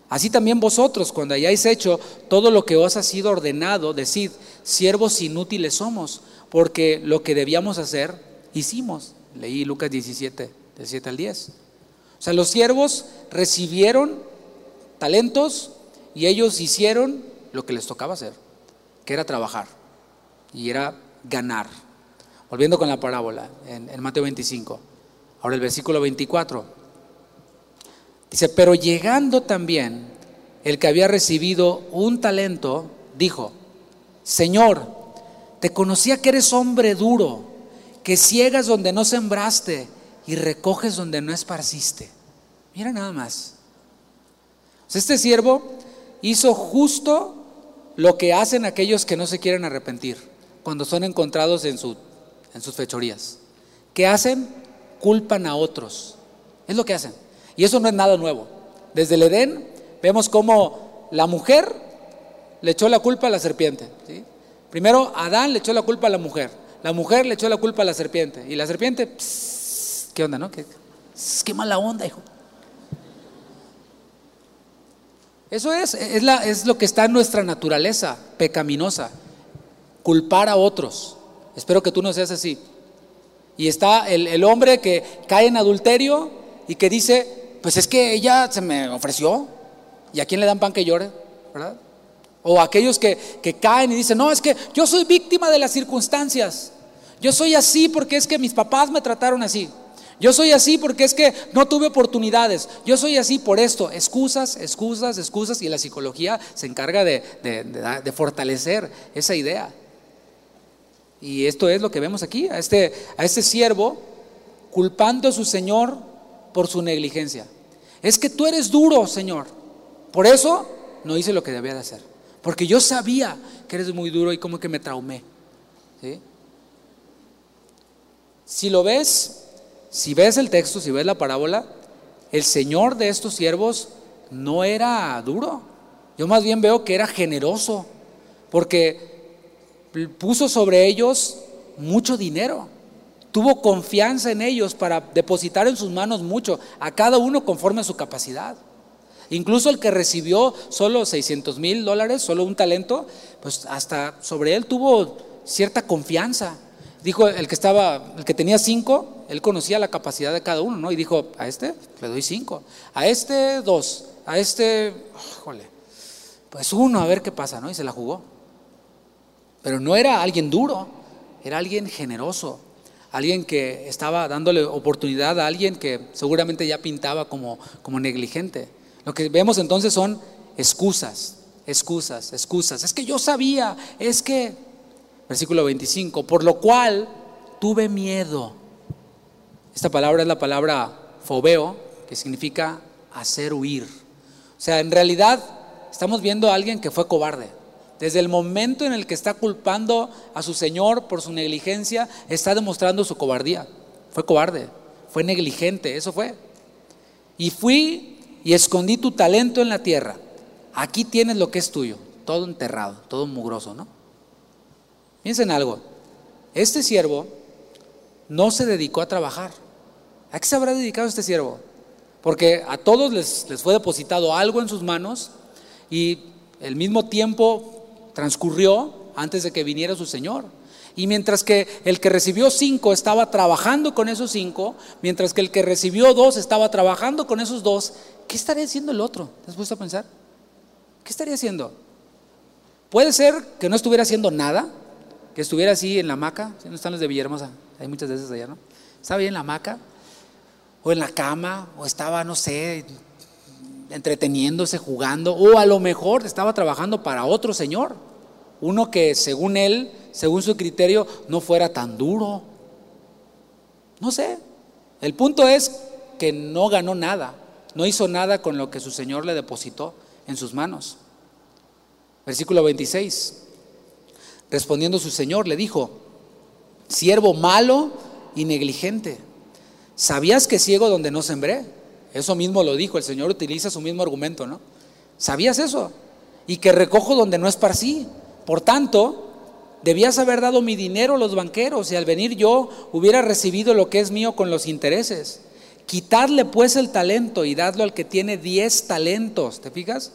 Así también vosotros, cuando hayáis hecho todo lo que os ha sido ordenado, decid, siervos inútiles somos, porque lo que debíamos hacer, hicimos. Leí Lucas 17, del 7 al 10. O sea, los siervos recibieron talentos y ellos hicieron lo que les tocaba hacer, que era trabajar y era ganar. Volviendo con la parábola en, Mateo 25. Ahora el versículo 24. Dice, pero llegando también el que había recibido un talento, dijo, Señor, te conocía que eres hombre duro, que ciegas donde no sembraste y recoges donde no esparciste. Mira nada más. Este siervo hizo justo lo que hacen aquellos que no se quieren arrepentir cuando son encontrados en su en sus fechorías. ¿Qué hacen? Culpan a otros. Es lo que hacen. Y eso no es nada nuevo. Desde el Edén vemos cómo la mujer le echó la culpa a la serpiente. Primero Adán le echó la culpa a la mujer. La mujer le echó la culpa a la serpiente. Y la serpiente, ¿qué onda, no? ¿Qué, qué mala onda, hijo. Eso es, es, la, es lo que está en nuestra naturaleza pecaminosa, culpar a otros. Espero que tú no seas así. Y está el, hombre que cae en adulterio y que dice, pues es que ella se me ofreció. ¿Y a quién le dan pan que llore? ¿Verdad? O aquellos que, que caen y dicen, no, es que yo soy víctima de las circunstancias. Yo soy así porque es que mis papás me trataron así. Yo soy así porque es que no tuve oportunidades. Yo soy así por esto. Excusas, excusas, excusas. Y la psicología se encarga de, fortalecer esa idea. Y esto es lo que vemos aquí, a este, a este siervo culpando a su Señor por su negligencia. Es que tú eres duro, Señor. Por eso no hice lo que debía de hacer. Porque yo sabía que eres muy duro y como que me traumé. Si lo ves, si ves el texto, si ves la parábola, el Señor de estos siervos no era duro. Yo más bien veo que era generoso, porque puso sobre ellos mucho dinero. Tuvo confianza en ellos para depositar en sus manos mucho, a cada uno conforme a su capacidad. Incluso el que recibió solo 600 mil dólares, solo un talento, pues hasta sobre él tuvo cierta confianza. Dijo el que estaba, el que tenía cinco, él conocía la capacidad de cada uno, ¿no? Y dijo, a este le doy cinco, a este dos, a este, pues uno, a ver qué pasa, ¿no? Y se la jugó. Pero no era alguien duro, era alguien generoso, alguien que estaba dándole oportunidad a alguien que seguramente ya pintaba como, como negligente. Lo que vemos entonces son excusas, excusas, excusas. Es que yo sabía, es que, versículo 25, por lo cual tuve miedo. Esta palabra es la palabra fobeo, que significa hacer huir. O sea, en realidad estamos viendo a alguien que fue cobarde. Desde el momento en el que está culpando a su Señor por su negligencia, está demostrando su cobardía. Fue cobarde, fue negligente, eso fue. Y fui y escondí tu talento en la tierra. Aquí tienes lo que es tuyo, todo enterrado, todo mugroso, ¿no? Piensen algo. Este siervo no se dedicó a trabajar. ¿A qué se habrá dedicado este siervo? Porque a todos les, les fue depositado algo en sus manos y el mismo tiempo transcurrió antes de que viniera su Señor. Y mientras que el que recibió cinco estaba trabajando con esos cinco, mientras que el que recibió dos estaba trabajando con esos dos, ¿qué estaría haciendo el otro? ¿Te has puesto a pensar? ¿Qué estaría haciendo? Puede ser que no estuviera haciendo nada, que estuviera así en la hamaca, si no están los de Villahermosa, hay muchas veces allá, ¿no? Estaba ahí en la hamaca, o en la cama, o estaba, no sé, entreteniéndose, jugando, o a lo mejor estaba trabajando para otro señor, uno que según él, según su criterio, no fuera tan duro. No sé. El punto es que no ganó nada, no hizo nada con lo que su Señor le depositó en sus manos. Versículo 26. Respondiendo su Señor le dijo, siervo malo y negligente, ¿sabías que ciego donde no sembré? Eso mismo lo dijo, el Señor utiliza su mismo argumento, ¿no? ¿Sabías eso? Y que recojo donde no esparcí. Por tanto, debías haber dado mi dinero a los banqueros y al venir yo hubiera recibido lo que es mío con los intereses. Quitadle pues el talento y dadlo al que tiene diez talentos, ¿te fijas?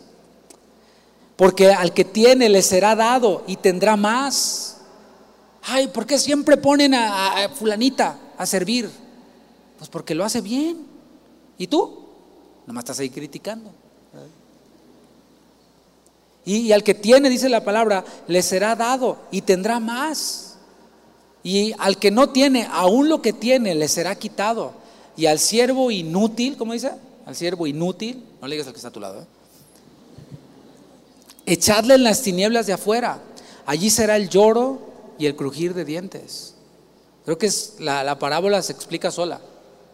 Porque al que tiene le será dado y tendrá más. Ay, ¿por qué siempre ponen a, fulanita a servir? Pues porque lo hace bien. ¿Y tú? Nomás estás ahí criticando. Y, al que tiene, dice la palabra, le será dado y tendrá más. Y al que no tiene, aún lo que tiene, le será quitado. Y al siervo inútil, ¿cómo dice? Al siervo inútil, no le digas al que está a tu lado, ¿eh? echadle en las tinieblas de afuera. Allí será el lloro y el crujir de dientes. Creo que es, la, parábola se explica sola.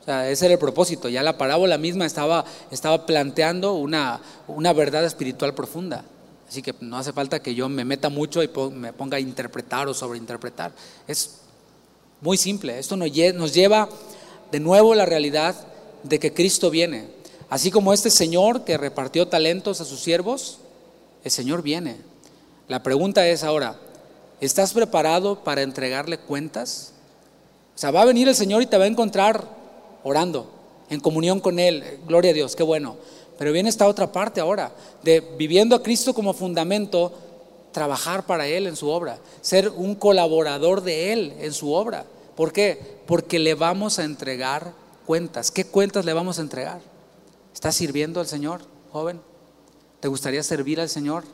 O ese era el propósito. Ya la parábola misma estaba, estaba planteando una, una verdad espiritual profunda. Así que no hace falta que yo me meta mucho y me ponga a interpretar o sobreinterpretar. Es muy simple. Esto nos lleva de nuevo la realidad de que Cristo viene. Así como este Señor que repartió talentos a sus siervos, el Señor viene. La pregunta es ahora, ¿estás preparado para entregarle cuentas? O sea, va a venir el Señor y te va a encontrar orando, en comunión con Él. Gloria a Dios, qué bueno. Pero viene esta otra parte ahora, de viviendo a Cristo como fundamento, trabajar para Él en su obra, ser un colaborador de Él en su obra. ¿Por qué? Porque le vamos a entregar cuentas. ¿Qué cuentas le vamos a entregar? ¿Estás sirviendo al Señor, joven? ¿Te gustaría servir al Señor?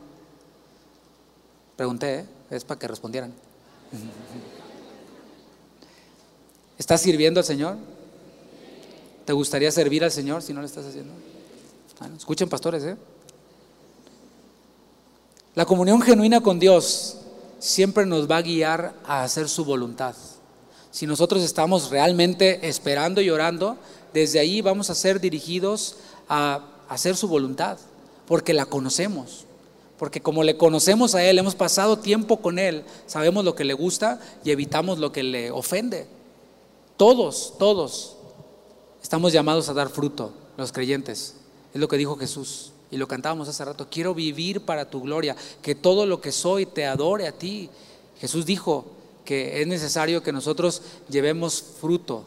Pregunté, ¿eh? es para que respondieran. ¿Estás sirviendo al Señor? ¿Te gustaría servir al Señor si no lo estás haciendo? escuchen pastores, ¿eh? La comunión genuina con Dios siempre nos va a guiar a hacer su voluntad. Si nosotros estamos realmente esperando y orando, desde ahí vamos a ser dirigidos a hacer su voluntad, porque la conocemos. Porque como le conocemos a Él, hemos pasado tiempo con Él, sabemos lo que le gusta y evitamos lo que le ofende. Todos, todos estamos llamados a dar fruto, los creyentes. Es lo que dijo Jesús y lo cantábamos hace rato. Quiero vivir para tu gloria, que todo lo que soy te adore a ti. Jesús dijo que es necesario que nosotros llevemos fruto,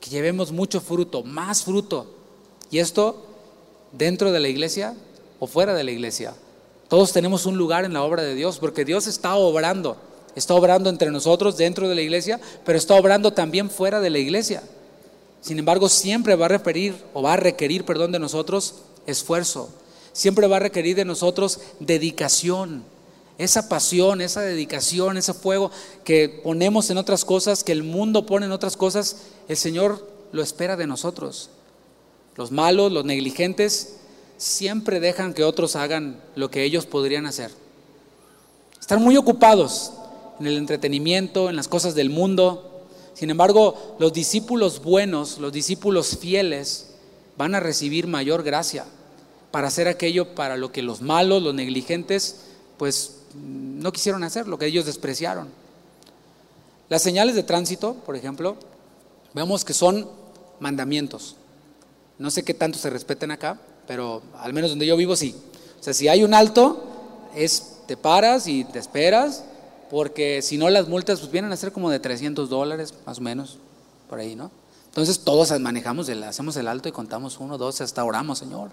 que llevemos mucho fruto, más fruto. Y esto dentro de la iglesia o fuera de la iglesia. Todos tenemos un lugar en la obra de Dios porque Dios está obrando. Está obrando entre nosotros dentro de la iglesia, pero está obrando también fuera de la iglesia. Sin embargo, siempre va a referir o va a requerir, perdón, de nosotros esfuerzo. Siempre va a requerir de nosotros dedicación. Esa pasión, esa dedicación, ese fuego que ponemos en otras cosas, que el mundo pone en otras cosas, el Señor lo espera de nosotros. Los malos, los negligentes, siempre dejan que otros hagan lo que ellos podrían hacer. Están muy ocupados en el entretenimiento, en las cosas del mundo. Sin embargo, los discípulos buenos, los discípulos fieles, van a recibir mayor gracia para hacer aquello para lo que los malos, los negligentes, pues no quisieron hacer, lo que ellos despreciaron. Las señales de tránsito, por ejemplo, vemos que son mandamientos. No sé qué tanto se respeten acá, pero al menos donde yo vivo sí. O sea, si hay un alto, es te paras y te esperas, porque si no las multas pues vienen a ser como de 300 dólares, más o menos, por ahí, ¿no? Entonces todos manejamos, el, hacemos el alto y contamos uno, dos, hasta oramos, Señor.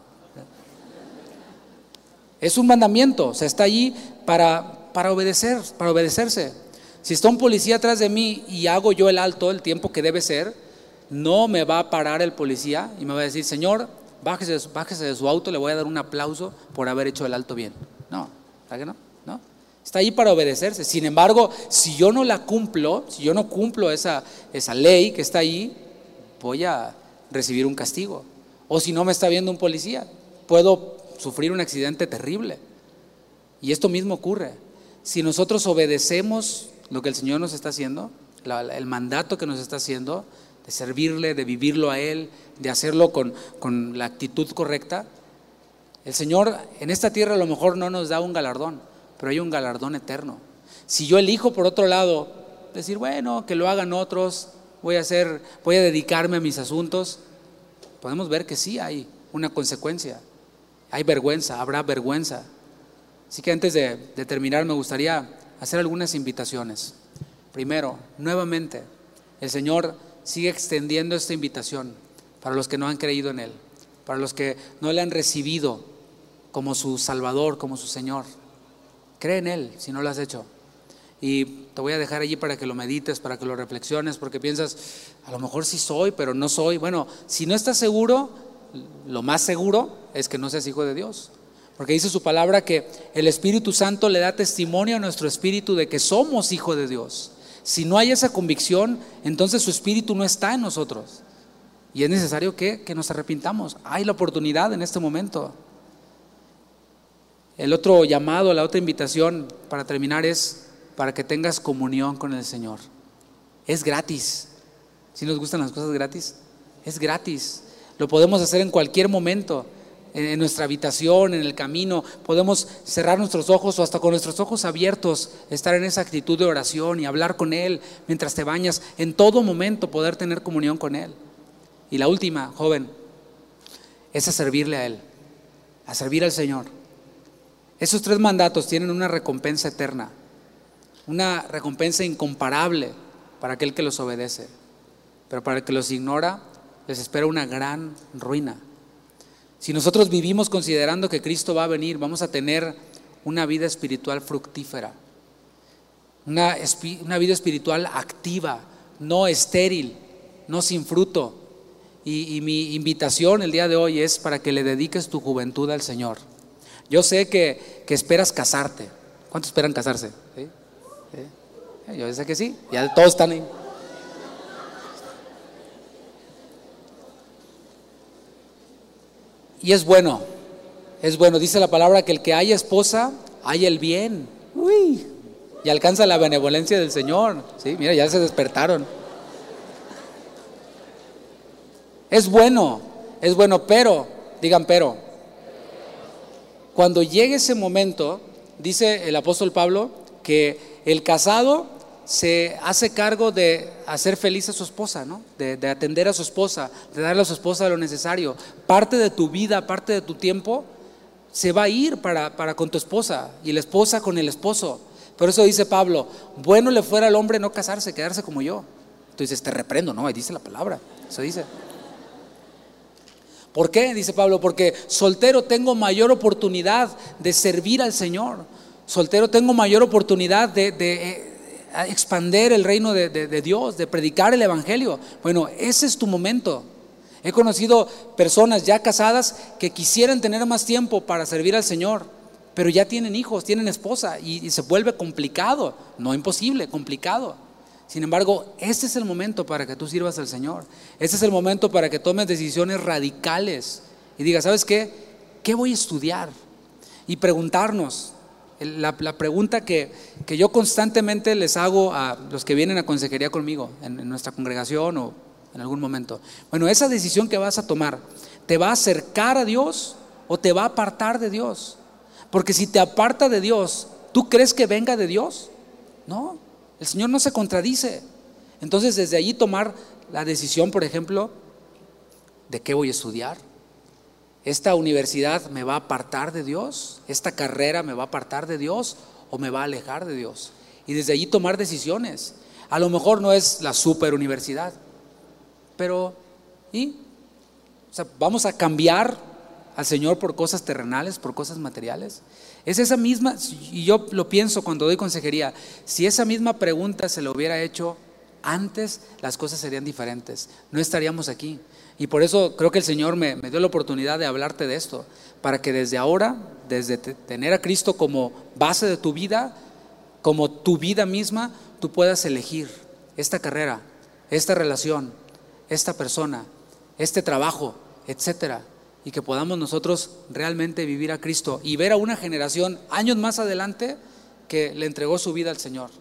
Es un mandamiento, o sea, está allí para, para obedecer, para obedecerse. Si está un policía atrás de mí y hago yo el alto el tiempo que debe ser, no me va a parar el policía y me va a decir, Señor, bájese, bájese de su auto, le voy a dar un aplauso por haber hecho el alto bien. No, ¿verdad que no? Está ahí para obedecerse. Sin embargo, si yo no la cumplo, si yo no cumplo esa, esa ley que está ahí, voy a recibir un castigo. O si no me está viendo un policía, puedo sufrir un accidente terrible. Y esto mismo ocurre. Si nosotros obedecemos lo que el Señor nos está haciendo, el mandato que nos está haciendo, de servirle, de vivirlo a Él, de hacerlo con, con la actitud correcta, el Señor en esta tierra a lo mejor no nos da un galardón, pero hay un galardón eterno. Si yo elijo por otro lado decir, bueno, que lo hagan otros, voy a hacer, voy a dedicarme a mis asuntos, podemos ver que sí hay una consecuencia. Hay vergüenza, habrá vergüenza. Así que antes de, de terminar me gustaría hacer algunas invitaciones. Primero, nuevamente, el Señor sigue extendiendo esta invitación para los que no han creído en Él, para los que no le han recibido como su Salvador, como su Señor. Cree en Él si no lo has hecho. Y te voy a dejar allí para que lo medites, para que lo reflexiones, porque piensas, a lo mejor sí soy, pero no soy. Bueno, si no estás seguro, lo más seguro es que no seas hijo de Dios. Porque dice su palabra que el Espíritu Santo le da testimonio a nuestro espíritu de que somos hijos de Dios. Si no hay esa convicción, entonces su espíritu no está en nosotros. Y es necesario que, que nos arrepintamos. Hay la oportunidad en este momento. El otro llamado, la otra invitación para terminar es para que tengas comunión con el Señor. Es gratis. Si nos gustan las cosas gratis, es gratis. Lo podemos hacer en cualquier momento en nuestra habitación, en el camino, podemos cerrar nuestros ojos o hasta con nuestros ojos abiertos estar en esa actitud de oración y hablar con Él mientras te bañas, en todo momento poder tener comunión con Él. Y la última, joven, es a servirle a Él, a servir al Señor. Esos tres mandatos tienen una recompensa eterna, una recompensa incomparable para aquel que los obedece, pero para el que los ignora les espera una gran ruina. Si nosotros vivimos considerando que Cristo va a venir, vamos a tener una vida espiritual fructífera, una, vida espiritual activa, no estéril, no sin fruto. Y, mi invitación el día de hoy es para que le dediques tu juventud al Señor. Yo sé que, esperas casarte. ¿Cuántos esperan casarse? Yo sé que sí, ya todos están ahí. Y es bueno, es bueno. Dice la palabra que el que haya esposa, haya el bien. Uy, y alcanza la benevolencia del Señor. Sí, mira, ya se despertaron. Es bueno, es bueno, pero, digan pero. Cuando llegue ese momento, dice el apóstol Pablo, que el casado se hace cargo de hacer feliz a su esposa, ¿no? De, de, atender a su esposa, de darle a su esposa lo necesario. Parte de tu vida, parte de tu tiempo, se va a ir para, para con tu esposa y la esposa con el esposo. Por eso dice Pablo, bueno le fuera al hombre no casarse, quedarse como yo. Entonces te reprendo, no, ahí dice la palabra, eso dice. ¿Por qué? Dice Pablo, porque soltero tengo mayor oportunidad de servir al Señor. Soltero tengo mayor oportunidad de, de eh, expander el reino de, Dios, de predicar el Evangelio. Bueno, ese es tu momento. He conocido personas ya casadas que quisieran tener más tiempo para servir al Señor, pero ya tienen hijos, tienen esposa y se vuelve complicado, no imposible, complicado. Sin embargo, este es el momento para que tú sirvas al Señor. Este es el momento para que tomes decisiones radicales y digas, ¿sabes qué? ¿Qué voy a estudiar? Y preguntarnos, la, pregunta que, yo constantemente les hago a los que vienen a consejería conmigo en, nuestra congregación o en algún momento. Bueno, esa decisión que vas a tomar, ¿te va a acercar a Dios o te va a apartar de Dios? Porque si te aparta de Dios, ¿tú crees que venga de Dios? No, el Señor no se contradice. Entonces, desde allí tomar la decisión, por ejemplo, de qué voy a estudiar, ¿Esta universidad me va a apartar de Dios? ¿Esta carrera me va a apartar de Dios o me va a alejar de Dios? Y desde allí tomar decisiones. A lo mejor no es la super universidad, pero ¿y? O sea, vamos a cambiar al Señor por cosas terrenales, por cosas materiales. Es esa misma, y yo lo pienso cuando doy consejería, si esa misma pregunta se lo hubiera hecho antes, las cosas serían diferentes. No estaríamos aquí. Y por eso creo que el Señor me, dio la oportunidad de hablarte de esto, para que desde ahora, desde tener a Cristo como base de tu vida, como tu vida misma, tú puedas elegir esta carrera, esta relación, esta persona, este trabajo, etcétera, y que podamos nosotros realmente vivir a Cristo y ver a una generación años más adelante que le entregó su vida al Señor.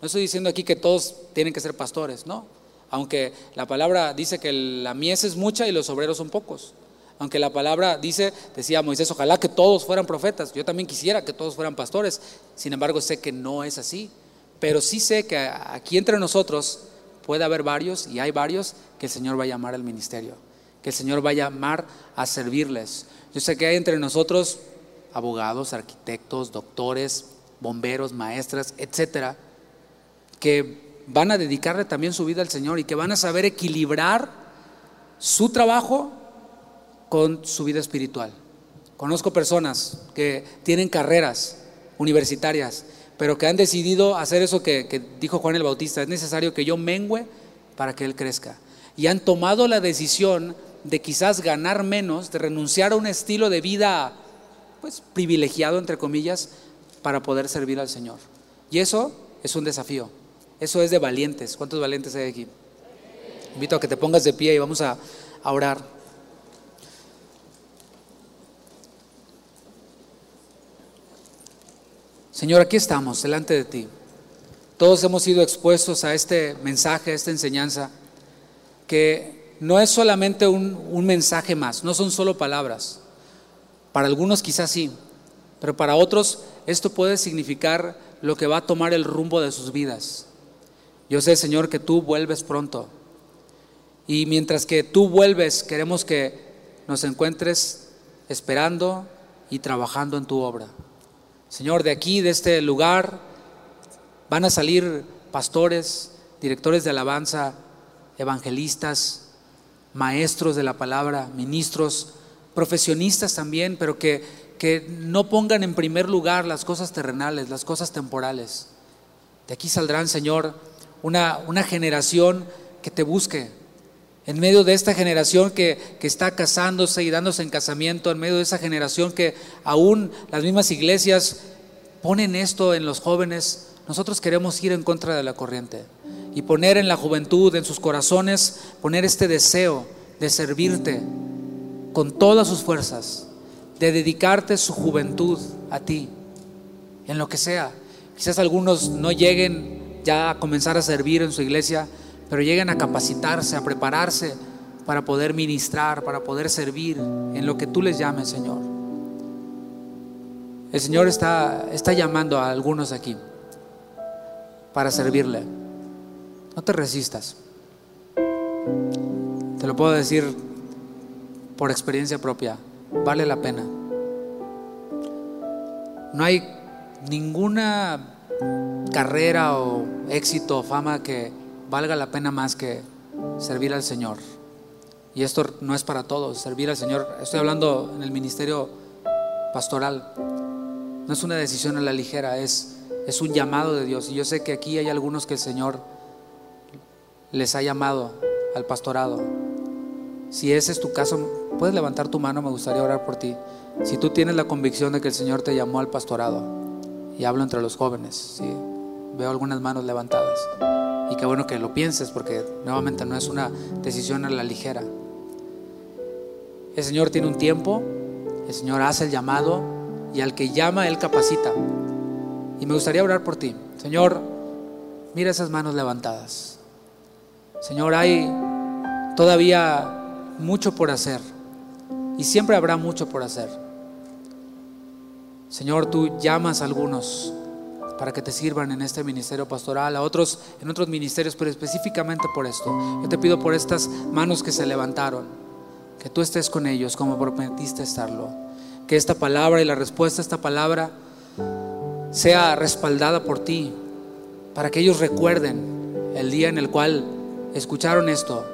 No estoy diciendo aquí que todos tienen que ser pastores, no. Aunque la palabra dice que la mies es mucha y los obreros son pocos. Aunque la palabra dice, decía Moisés, ojalá que todos fueran profetas. Yo también quisiera que todos fueran pastores. Sin embargo, sé que no es así. Pero sí sé que aquí entre nosotros puede haber varios, y hay varios, que el Señor va a llamar al ministerio. Que el Señor va a llamar a servirles. Yo sé que hay entre nosotros abogados, arquitectos, doctores, bomberos, maestras, etcétera, que van a dedicarle también su vida al Señor y que van a saber equilibrar su trabajo con su vida espiritual. Conozco personas que tienen carreras universitarias, pero que han decidido hacer eso que, dijo Juan el Bautista, es necesario que yo mengüe para que Él crezca. Y han tomado la decisión de quizás ganar menos, de renunciar a un estilo de vida pues privilegiado, entre comillas, para poder servir al Señor. Y eso es un desafío. Eso es de valientes. ¿Cuántos valientes hay aquí? Invito a que te pongas de pie y vamos a, orar. Señor, aquí estamos, delante de ti. Todos hemos sido expuestos a este mensaje, a esta enseñanza, que no es solamente un, mensaje más, no son solo palabras. Para algunos quizás sí, pero para otros esto puede significar lo que va a tomar el rumbo de sus vidas. Yo sé, Señor, que tú vuelves pronto. Y mientras que tú vuelves, queremos que nos encuentres esperando y trabajando en tu obra. Señor, de aquí, de este lugar, van a salir pastores, directores de alabanza, evangelistas, maestros de la palabra, ministros, profesionistas también, pero que, que no pongan en primer lugar las cosas terrenales, las cosas temporales. De aquí saldrán, Señor, una, generación que te busque. En medio de esta generación que, que, está casándose y dándose en casamiento, en medio de esa generación que aún las mismas iglesias ponen esto en los jóvenes, nosotros queremos ir en contra de la corriente y poner en la juventud, en sus corazones, poner este deseo de servirte con todas sus fuerzas, de dedicarte su juventud a ti, en lo que sea. Quizás algunos no lleguen ya a comenzar a servir en su iglesia, pero lleguen a capacitarse, a prepararse para poder ministrar, para poder servir en lo que tú les llames, Señor. El Señor está, está llamando a algunos aquí. para servirle. No te resistas. Te lo puedo decir por experiencia propia. Vale la pena. No hay ninguna carrera o éxito o fama que valga la pena más que servir al Señor. Y esto no es para todos, servir al Señor. Estoy hablando en el ministerio pastoral. No es una decisión a la ligera, es, es un llamado de Dios. Y yo sé que aquí hay algunos que el Señor les ha llamado al pastorado. Si ese es tu caso, puedes levantar tu mano, me gustaría orar por ti. Si tú tienes la convicción de que el Señor te llamó al pastorado, y hablo entre los jóvenes, ¿sí? veo algunas manos levantadas. Y qué bueno que lo pienses, porque nuevamente no es una decisión a la ligera. El Señor tiene un tiempo, el Señor hace el llamado y al que llama, Él capacita. Y me gustaría orar por ti. Señor, mira esas manos levantadas. Señor, hay todavía mucho por hacer y siempre habrá mucho por hacer. Señor, tú llamas a algunos para que te sirvan en este ministerio pastoral, a otros en otros ministerios, pero específicamente por esto. Yo te pido por estas manos que se levantaron que tú estés con ellos como prometiste estarlo. Que esta palabra y la respuesta a esta palabra sea respaldada por ti, para que ellos recuerden el día en el cual escucharon esto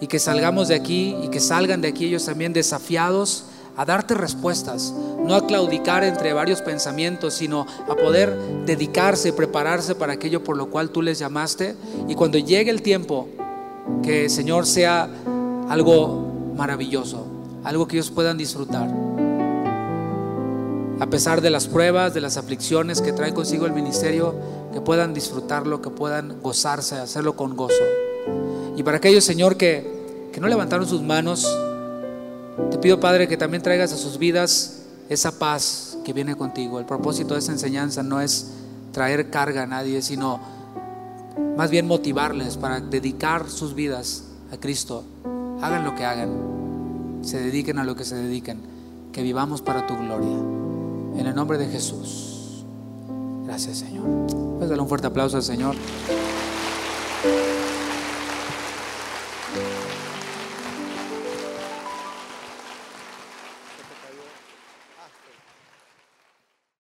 y que salgamos de aquí y que salgan de aquí ellos también desafiados a darte respuestas, no a claudicar entre varios pensamientos, sino a poder dedicarse prepararse para aquello por lo cual tú les llamaste. Y cuando llegue el tiempo, que Señor sea algo maravilloso, algo que ellos puedan disfrutar. A pesar de las pruebas, de las aflicciones que trae consigo el ministerio, que puedan disfrutarlo, que puedan gozarse, hacerlo con gozo. Y para aquellos, Señor, que, que no levantaron sus manos, te pido, Padre, que también traigas a sus vidas esa paz que viene contigo. El propósito de esa enseñanza no es traer carga a nadie, sino más bien motivarles para dedicar sus vidas a Cristo hagan lo que hagan, se dediquen a lo que se dediquen, que vivamos para tu gloria. En el nombre de Jesús. Gracias, Señor. Pues dale un fuerte aplauso al Señor.